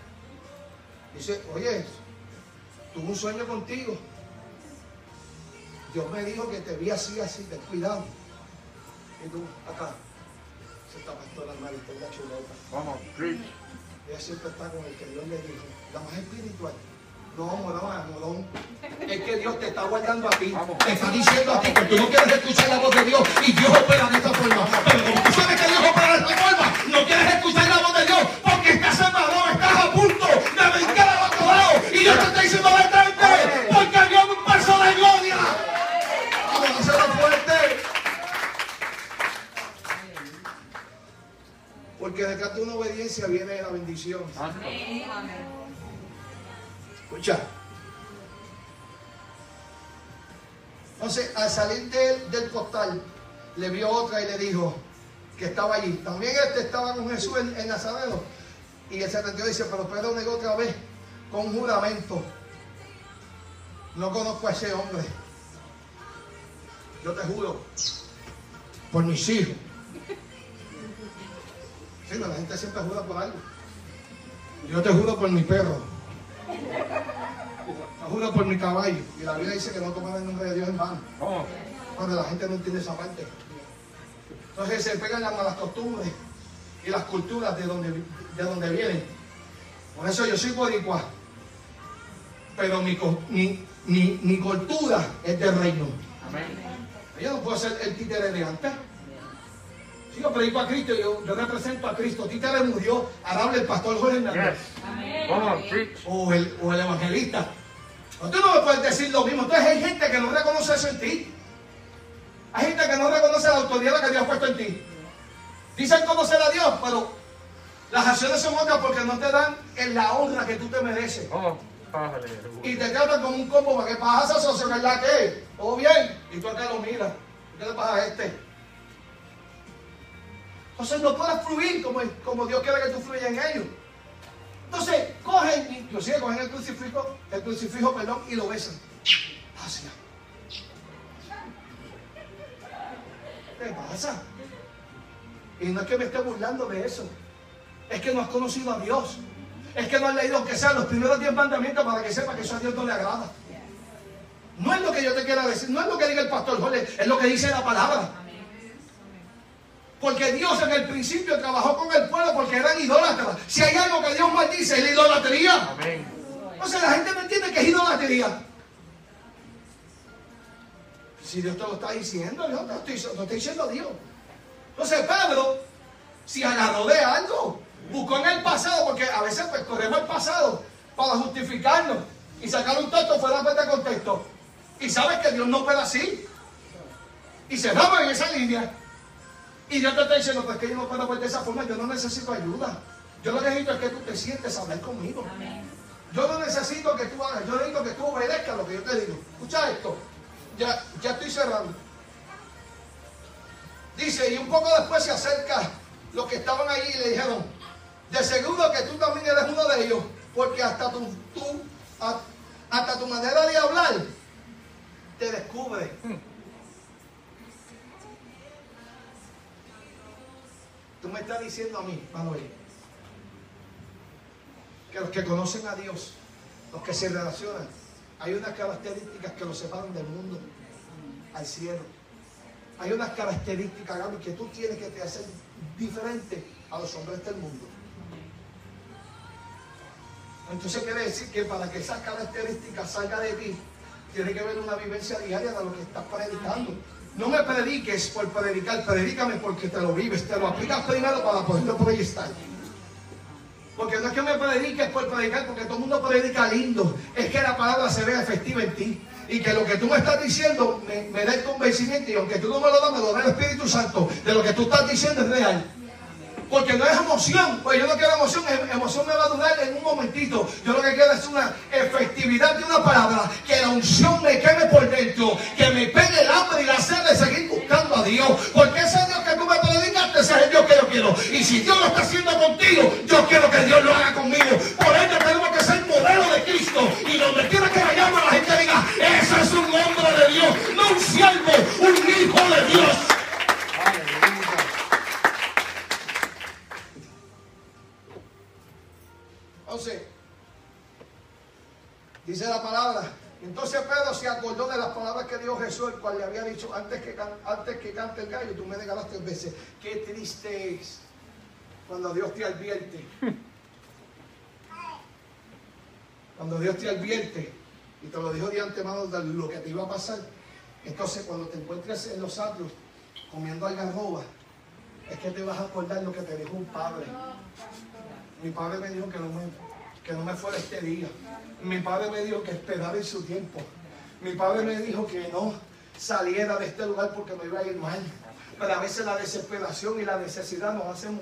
A: Dice, oye, tuve un sueño contigo. Dios me dijo que te vi así, así, ten cuidado. Y tú, acá, se está pastora Marita, una chuleta.
B: Vamos. Preach.
A: Ella siempre está con el que Dios le dijo, la más espiritual. No, morón, morón. Es que Dios te está guardando a ti.
B: Vamos.
A: Te está diciendo a ti que tú no quieres escuchar la voz de Dios y Dios opera de esta forma. Pero como tú sabes que Dios opera de esta forma, no quieres escuchar la voz de Dios Dios te está diciendo, detente, porque Dios un paso de gloria. Vamos a hacerlo fuerte. Porque detrás de una obediencia viene la bendición.
B: Santo.
A: Escucha. Entonces, al salir del, del costal, le vio otra y le dijo que estaba allí. También este estaba con Jesús en, en Nazareno. Y el 72 dice, pero Pedro negó otra vez con juramento. No conozco a ese hombre. Yo te juro, por mis hijos. Sí, la gente siempre jura por algo. Yo te juro por mi perro. Te juro por mi caballo. Y la Biblia dice que no toman el nombre de Dios en vano. Pero la gente no entiende esa parte. Entonces se pegan las malas costumbres y las culturas de donde, de donde vienen. Por eso yo soy boricua. Pero mi, mi, mi, mi cultura es del reino. Yo no puedo ser el títere de antes. Si yo predico a Cristo, yo, yo represento a Cristo. Títere murió, ahora habla el pastor Jorge Hernández.
B: Yes.
A: O el, o el evangelista. Tú no me puedes decir lo mismo. Entonces hay gente que no reconoce eso en ti. Hay gente que no reconoce la autoridad que Dios ha puesto en ti. Dicen conocer a Dios, pero las acciones son otras porque no te dan en la honra que tú te mereces.
B: On.
A: Y te tratan como un combo para que pasa socio, ¿verdad que? ¿Todo bien? Y tú acá lo miras. ¿Qué le pasa a este? Entonces no puedes fluir como, como Dios quiere que tú fluyas en ellos. Entonces, cogen, inclusive cogen el crucifijo, el crucifijo, perdón, y lo besan. Hacia. ¿Qué pasa? Y no es que me esté burlando de eso. Es que no has conocido a Dios. Es que no has leído, aunque sean los primeros 10 mandamientos, para que sepa que eso a Dios no le agrada. No es lo que yo te quiera decir, no es lo que diga el pastor Jorge, es lo que dice la palabra. Porque Dios en el principio trabajó con el pueblo porque eran idólatras. Si hay algo que Dios maldice, es la idolatría.
B: Amén.
A: Entonces la gente no entiende que es idolatría. Si Dios te lo está diciendo, yo te lo estoy, te estoy diciendo Dios. Entonces Pedro, si agarró de algo, buscó en el pasado, porque a veces pues corremos el pasado para justificarnos y sacar un texto fuera de contexto. Y sabes que Dios no opera así. Y cerramos en esa línea. Y Dios te está diciendo, pues que yo no puedo ver de esa forma, yo no necesito ayuda. Yo lo que necesito es que tú te sientes a hablar conmigo. Yo no necesito que tú hagas, yo necesito que tú obedezcas lo que yo te digo. Escucha esto. Ya, ya estoy cerrando. Dice, y un poco después se acerca los que estaban allí y le dijeron, de seguro que tú también eres uno de ellos, porque hasta tu, tú- hasta tu manera de hablar te descubre. Tú me estás diciendo a mí, Manuel, que los que conocen a Dios, los que se relacionan, hay unas características que los separan del mundo al cielo. Hay unas características, Gaby, que tú tienes que te hacer diferente a los hombres del mundo. Entonces quiere decir que para que esas características salgan de ti, tiene que haber una vivencia diaria de lo que estás predicando. No me prediques por predicar, predícame porque te lo vives, te lo aplicas primero para poderlo proyectar. Porque no es que me prediques por predicar, porque todo el mundo predica lindo. Es que la palabra se vea efectiva en ti. Y que lo que tú me estás diciendo me, me da el convencimiento. Y aunque tú no me lo das, me lo da el Espíritu Santo. De lo que tú estás diciendo es real. Porque no es emoción. Pues yo no quiero emoción. em- Emoción me va a durar en un momentito. Yo lo que quiero es una efectividad de una palabra. Que la unción me queme por dentro. Que me pegue el hambre y la sed de seguir buscando a Dios. Porque ese Dios que tú me predicaste, ese es el Dios que yo quiero. Y si Dios lo está haciendo contigo, yo quiero que Dios lo haga conmigo. Por ende tenemos que ser modelo de Cristo. Y donde quiera antes que, antes que cante el gallo, tú me negarás tres veces. Qué triste es cuando Dios te advierte. Cuando Dios te advierte y te lo dijo de antemano de lo que te iba a pasar. Entonces cuando te encuentres en los atrios comiendo algarroba, es que te vas a acordar lo que te dijo un padre. Mi padre me dijo que no me, que no me fuera este día. Mi padre me dijo que esperara en su tiempo. Mi padre me dijo que no saliera de este lugar porque me iba a ir mal. Pero a veces la desesperación y la necesidad nos hacen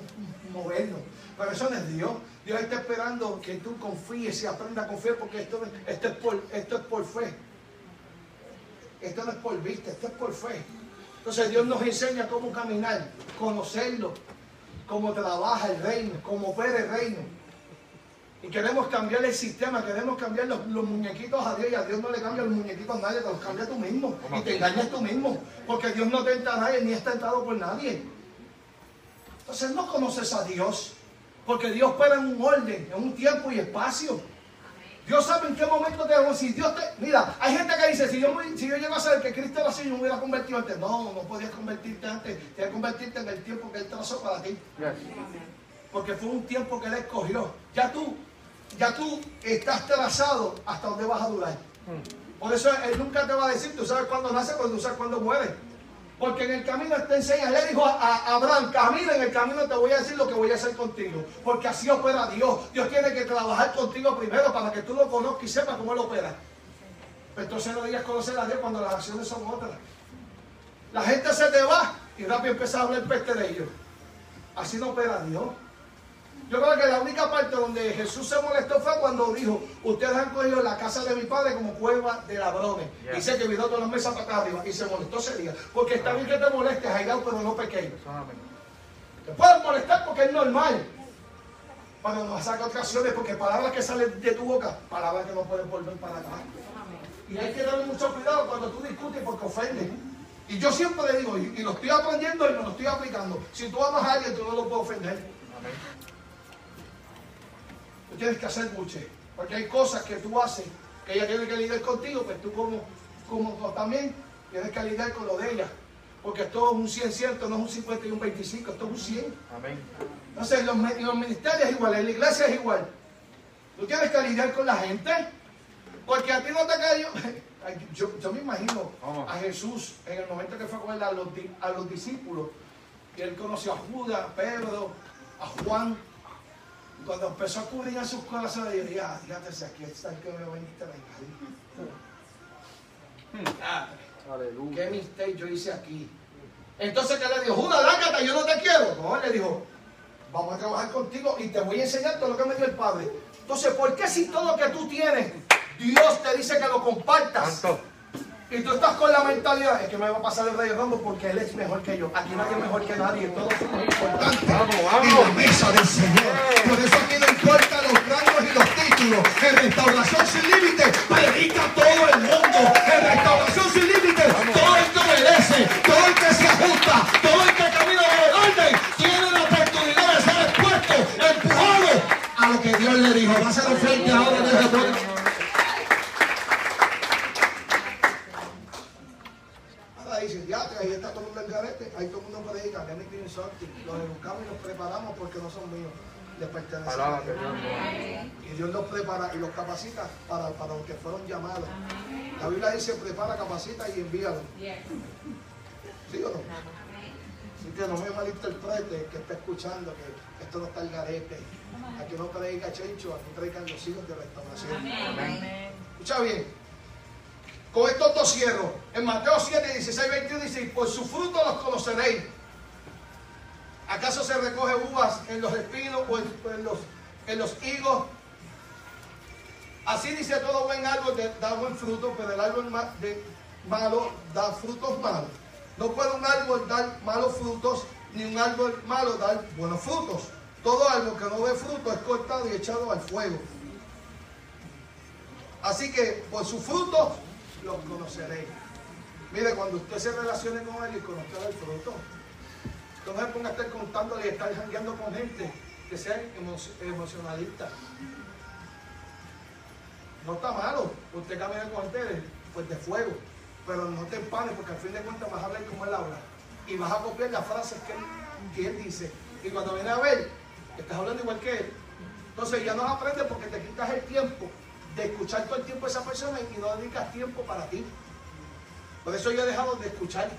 A: movernos. Pero eso no es Dios. Dios está esperando que tú confíes y aprendas a confiar porque esto, esto, es por, esto es por fe. Esto no es por vista, esto es por fe. Entonces Dios nos enseña cómo caminar, conocerlo, cómo trabaja el reino, cómo opera el reino. Y queremos cambiar el sistema, queremos cambiar los, los muñequitos a Dios y a Dios no le cambia los muñequitos a nadie, te los cambia tú mismo y te engañas tú mismo, porque Dios no tenta a nadie ni es tentado por nadie. Entonces no conoces a Dios, porque Dios opera en un orden, en un tiempo y espacio. Dios sabe en qué momento te damos. Si Dios te. Mira, hay gente que dice: si yo, si yo llego a saber que Cristo era así, yo me hubiera convertido antes. No, no podías convertirte antes. Tienes que convertirte en el tiempo que Él trazó para ti.
B: Yes.
A: Porque fue un tiempo que Él escogió. Ya tú, ya tú estás trazado hasta donde vas a durar. Por eso Él nunca te va a decir: tú sabes cuándo nace, cuando tú sabes cuándo muere. Porque en el camino te enseña. Le dijo a, a Abraham: camina en el camino, te voy a decir lo que voy a hacer contigo. Porque así opera Dios. Dios tiene que trabajar contigo primero para que tú lo conozcas y sepas cómo Él opera. Pero entonces no digas conocer a Dios cuando las acciones son otras. La gente se te va y rápido empieza a hablar peste de ellos. Así no opera Dios. Yo creo que la única parte donde Jesús se molestó fue cuando dijo, ustedes han cogido la casa de mi padre como cueva de ladrones.
B: Yeah.
A: Dice que miró todas las mesas para acá arriba y se molestó ese día. Porque está bien que te molestes, Jairao, pero no pequeño. Te puedes molestar porque es normal. Pero no saca ocasiones porque palabras que salen de tu boca, palabras que no pueden volver para atrás. Y hay que tener mucho cuidado cuando tú discutes porque ofendes. Y yo siempre le digo, y, y lo estoy aprendiendo y me lo estoy aplicando. Si tú amas a alguien, tú no lo puedes ofender.
B: Amén.
A: Tú tienes que hacer buche. Porque hay cosas que tú haces que ella tiene que lidiar contigo, pero tú como, como tú también tienes que lidiar con lo de ella. Porque esto es un 100 cierto, no es un 50 y un 25, esto es un 100.
B: Amén.
A: Entonces, en los, los ministerios es igual, en la iglesia es igual. Tú tienes que lidiar con la gente, porque a ti no te cayó. [laughs] Ay, Yo, yo me imagino a Jesús en el momento que fue con él a los, a los discípulos, y él conoció a Judas, a Pedro, a Juan. Cuando empezó a cubrir a sus corazones, yo dije, ah, fíjate, si aquí está el que me va a. Ah,
B: Aleluya.
A: ¿Qué mistake yo hice aquí? Entonces, ¿qué le dijo? Judas, lárgate, yo no te quiero. No, él le dijo, vamos a trabajar contigo y te voy a enseñar todo lo que me dio el Padre. Entonces, ¿por qué si todo lo que tú tienes, Dios te dice que lo compartas?
B: Santo.
A: Y tú estás con la mentalidad, es que me va a pasar el rey Rambo porque él es mejor que yo. Aquí nadie es mejor que nadie, todos somos importantes.
B: Vamos,
A: En la
B: vamos.
A: mesa del Señor. Por eso aquí no importa los rangos y los títulos. En Restauración Sin Límites predica todo el mundo. En Restauración Sin Límites todo el que obedece, todo el que se ajusta, todo el que camina en el orden, tiene la oportunidad de ser expuesto, empujado a lo que Dios le dijo. Va a ser frente ahora en ese Los educamos y los preparamos porque no son míos, les pertenecen. a Dios. Y Dios los prepara y los capacita para, para los que fueron llamados. La Biblia dice, prepara, capacita y envíalo. ¿Sí o no? Así que no me malinterprete que está escuchando que esto no está el garete. Aquí no predica Chencho, aquí predican los hijos de restauración. Escucha bien. Con estos dos cierro. En Mateo 7, 16, 21 dice, por su fruto los conoceréis. ¿Acaso se recoge uvas en los espinos o en, los, en los higos? Así dice todo buen árbol da buen fruto, pero el árbol de malo da frutos malos. No puede un árbol dar malos frutos, ni un árbol malo dar buenos frutos. Todo árbol que no dé fruto es cortado y echado al fuego. Así que por su fruto los conoceréis. Mire, cuando usted se relacione con él y conozca el fruto, no se ponga a estar contándole y estar jangueando con gente que sean emo- emocionalistas. No está malo, usted camina con gente pues de fuego, pero no te empanes porque al fin de cuentas vas a hablar como él habla y vas a copiar las frases que él, dice. Y cuando viene a ver, estás hablando igual que él. Entonces ya no aprendes porque te quitas el tiempo de escuchar todo el tiempo a esa persona y no dedicas tiempo para ti. Por eso yo he dejado de escuchar.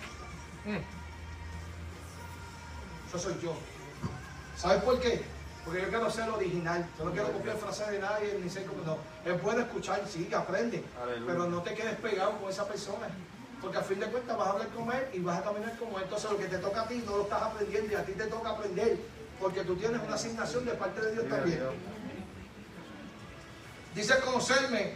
A: Eso soy yo. ¿Sabes por qué? Porque yo quiero ser original. Yo no quiero copiar frases de nadie ni ser como no. Es bueno escuchar, sí, aprende.
B: Aleluya.
A: Pero no te quedes pegado con esa persona. Porque al fin de cuentas vas a hablar con él y vas a caminar como él. Entonces lo que te toca a ti no lo estás aprendiendo y a ti te toca aprender. Porque tú tienes una asignación de parte de Dios también.
B: Dios.
A: Dice conocerme,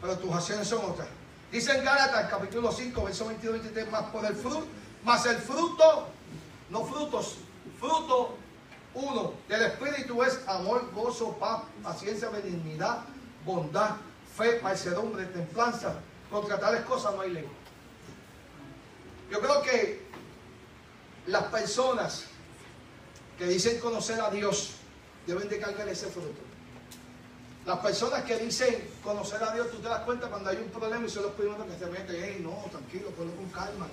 A: pero tus acciones son otras. Dice en Gálatas, capítulo 5, verso 22 23, más por el fruto, más el fruto, no frutos, fruto uno del Espíritu es amor, gozo, paz, paciencia, benignidad, bondad, fe, mansedumbre, templanza. Contra tales cosas no hay ley. Yo creo que las personas que dicen conocer a Dios deben de cargar ese fruto. Las personas que dicen conocer a Dios, tú te das cuenta cuando hay un problema y son los primeros que se meten, hey, no, tranquilo, ponlo con calma.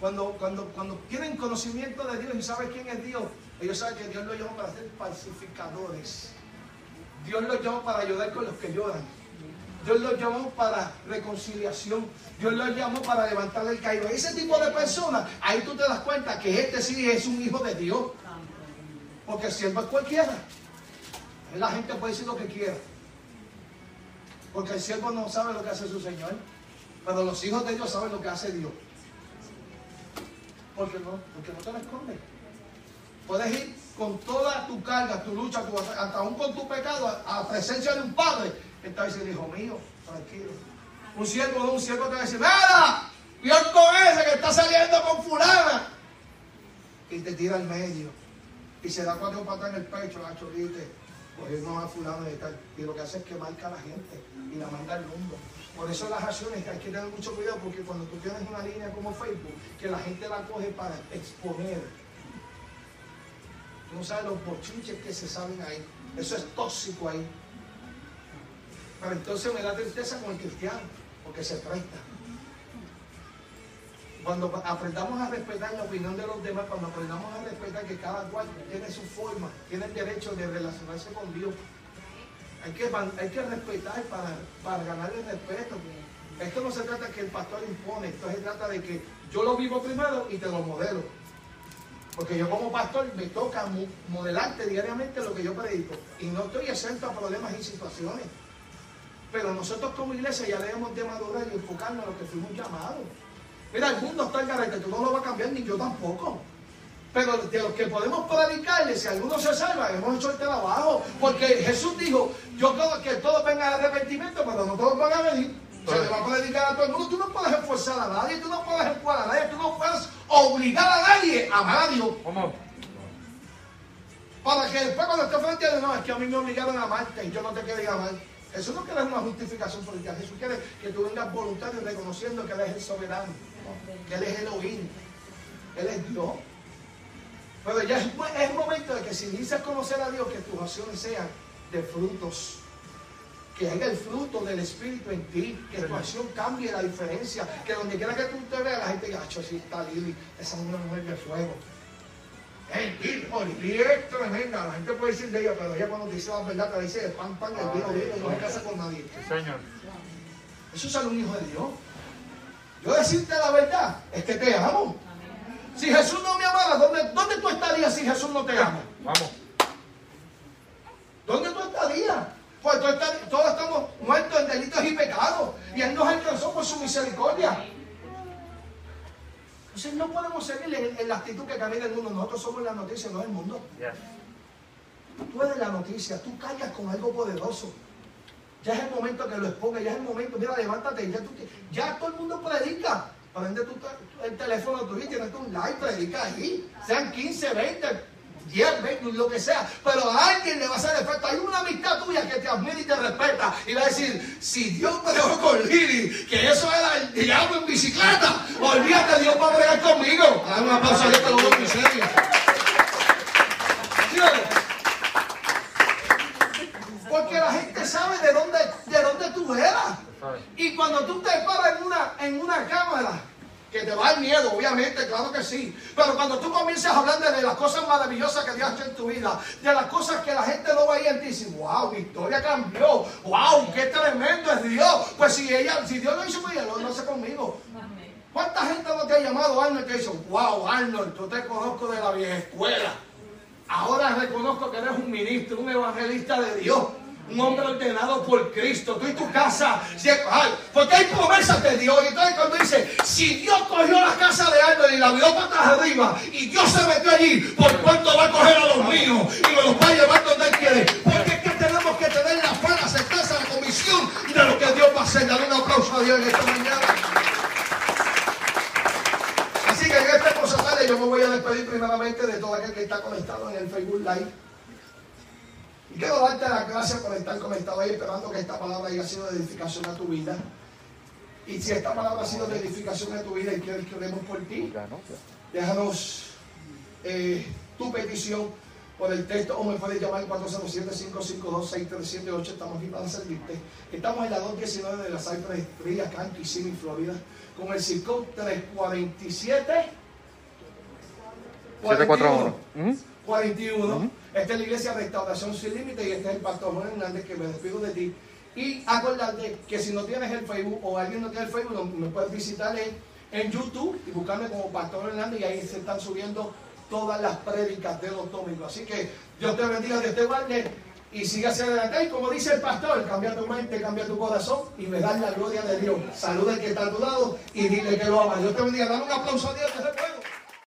A: Cuando, cuando, cuando tienen conocimiento de Dios y saben quién es Dios, ellos saben que Dios los llama para ser pacificadores. Dios los llama para ayudar con los que lloran. Dios los llamó para reconciliación. Dios los llamó para levantar el caído. Ese tipo de personas, ahí tú te das cuenta que este sí es un hijo de Dios. Porque el siervo es cualquiera. La gente puede decir lo que quiera. Porque el siervo no sabe lo que hace su Señor. Pero los hijos de Dios saben lo que hace Dios. Porque no, porque no te lo esconde. Puedes ir con toda tu carga, tu lucha, tu, hasta aún con tu pecado, a, a presencia de un padre. Entonces dice, hijo mío, tranquilo. Un siervo de un siervo te va a decir, nada, Dios con ese que está saliendo con fulana. Y te tira al medio. Y se da cuatro patas en el pecho, la chorite. Cogemos a fulano y lo que hace es que marca a la gente y la manda al mundo. Por eso las acciones hay que tener mucho cuidado porque cuando tú tienes una línea como Facebook, que la gente la coge para exponer. No sabes los bochinches que se saben ahí. Eso es tóxico ahí. Pero entonces me da tristeza con el cristiano, porque se presta. Cuando aprendamos a respetar la opinión de los demás, cuando aprendamos a respetar que cada cual tiene su forma, tiene el derecho de relacionarse con Dios, hay que, respetar para, para ganar el respeto. Esto no se trata que el pastor impone, esto se trata de que yo lo vivo primero y te lo modelo. Porque yo como pastor me toca modelarte diariamente lo que yo predico. Y no estoy exento a problemas y situaciones. Pero nosotros como iglesia ya debemos de madurar y enfocarnos en lo que fuimos llamados. Mira, el mundo está en garete, tú no lo vas a cambiar ni yo tampoco. Pero de los que podemos predicarle, si alguno se salva, hemos hecho el trabajo. Porque Jesús dijo, yo creo que todos vengan al arrepentimiento, pero no todos van a venir. Se le va a predicar a todo el mundo. Tú no puedes esforzar a nadie, tú no puedes empujar a nadie, tú no puedes obligar a nadie a amar a Dios. ¿Cómo? Para que después cuando esté frente a Dios, no, es que a mí me obligaron a amarte y yo no te quería amar. Eso no quiere una justificación política. Jesús quiere que tú vengas voluntario reconociendo que Él es el soberano, que Él es el Elohim, Él es Dios. Pero ya es, momento de que si dices conocer a Dios, que tus acciones sean de frutos. Que haya el fruto del Espíritu en ti, que tu acción cambie la diferencia, que donde quiera que tú te veas, la gente diga, así está Lili, esa es una mujer de fuego. Lili es tremenda, la gente puede decir de ella, pero ella cuando te dice la verdad te dice pan, pan, el vino, vino, no se casa con nadie. Señor. Eso es un hijo de Dios. Yo decirte la verdad es que te amo. Si Jesús no me amara, ¿dónde, ¿dónde tú estarías si Jesús no te ama? Vamos. ¿Dónde tú estarías? Pues todos estamos muertos en delitos y pecados. Y Él nos alcanzó por su misericordia. Entonces no podemos seguir en, la actitud que camina el mundo. Nosotros somos la noticia, no el mundo. Tú eres la noticia, tú callas con algo poderoso. Ya es el momento que lo exponga, ya es el momento. Mira, levántate, ya, tú, ya todo el mundo predica. Prende tu, el teléfono tuyo y tienes un like, predica ahí. Sean 15, 20, 10, 20, lo que sea. Pero a alguien le va a hacer efecto. Hay una amistad tuya que te admira y te respeta. Y va a decir, si Dios me dejó con Lili, que eso era el diablo en bicicleta, olvídate, Dios va a bregar conmigo. Dame una pausa, yo te lo doy en serio. Porque la gente sabe de dónde, de dónde tú eras. Y cuando tú te paras en una, en una cámara, que te va el miedo, obviamente, claro que sí. Pero cuando tú comienzas a hablar de las cosas maravillosas que Dios ha hecho en tu vida, de las cosas que la gente no veía en ti, dice, wow, mi historia cambió, wow, qué tremendo es Dios. Pues si ella, si Dios lo hizo con ella, lo hace [laughs] conmigo. ¿Cuánta gente no te ha llamado Arnold y te dice, wow, Arnold, yo te conozco de la vieja escuela? Ahora reconozco que eres un ministro, un evangelista de Dios un hombre ordenado por Cristo, tú y tu casa, porque hay promesas de Dios. Y entonces cuando dice, si Dios cogió la casa de Álvaro y la vio patas arriba, y Dios se metió allí, ¿por cuánto va a coger a los míos? Y me los va a llevar donde Él quiere. Porque es que tenemos que tener la fe, la certeza, la comisión de lo que Dios va a hacer. Dale un aplauso a Dios en esta mañana. Así que en esta cosa yo me voy a despedir primeramente de todo aquel que está conectado en el Facebook Live. Y quiero darte las gracias por estar conectado ahí, esperando que esta palabra haya sido de edificación a tu vida. Y si esta palabra ha sido de edificación a tu vida y quieres que oremos por ti, déjanos eh, tu petición por el texto o me puedes llamar al 407-552-6378. Estamos aquí para servirte. Estamos en la 219 de la Cypress Street, acá en Kissimmee, Florida, con el circo 347.
B: 741. Ujú.
A: 41. Esta es la iglesia Restauración Sin Límite y este es el pastor Juan Hernández que me despido de ti. Y acordarte que si no tienes el Facebook o alguien no tiene el Facebook, me puedes visitar en, en YouTube y buscarme como Pastor Hernández y ahí se están subiendo todas las prédicas de los domingos. Así que Dios te bendiga, Dios te guarde y siga hacia adelante. Y como dice el pastor, cambia tu mente, cambia tu corazón y me das la gloria de Dios. Saluda al que está a tu lado y dile que lo ama. Dios te bendiga. Dame un aplauso a Dios se puede.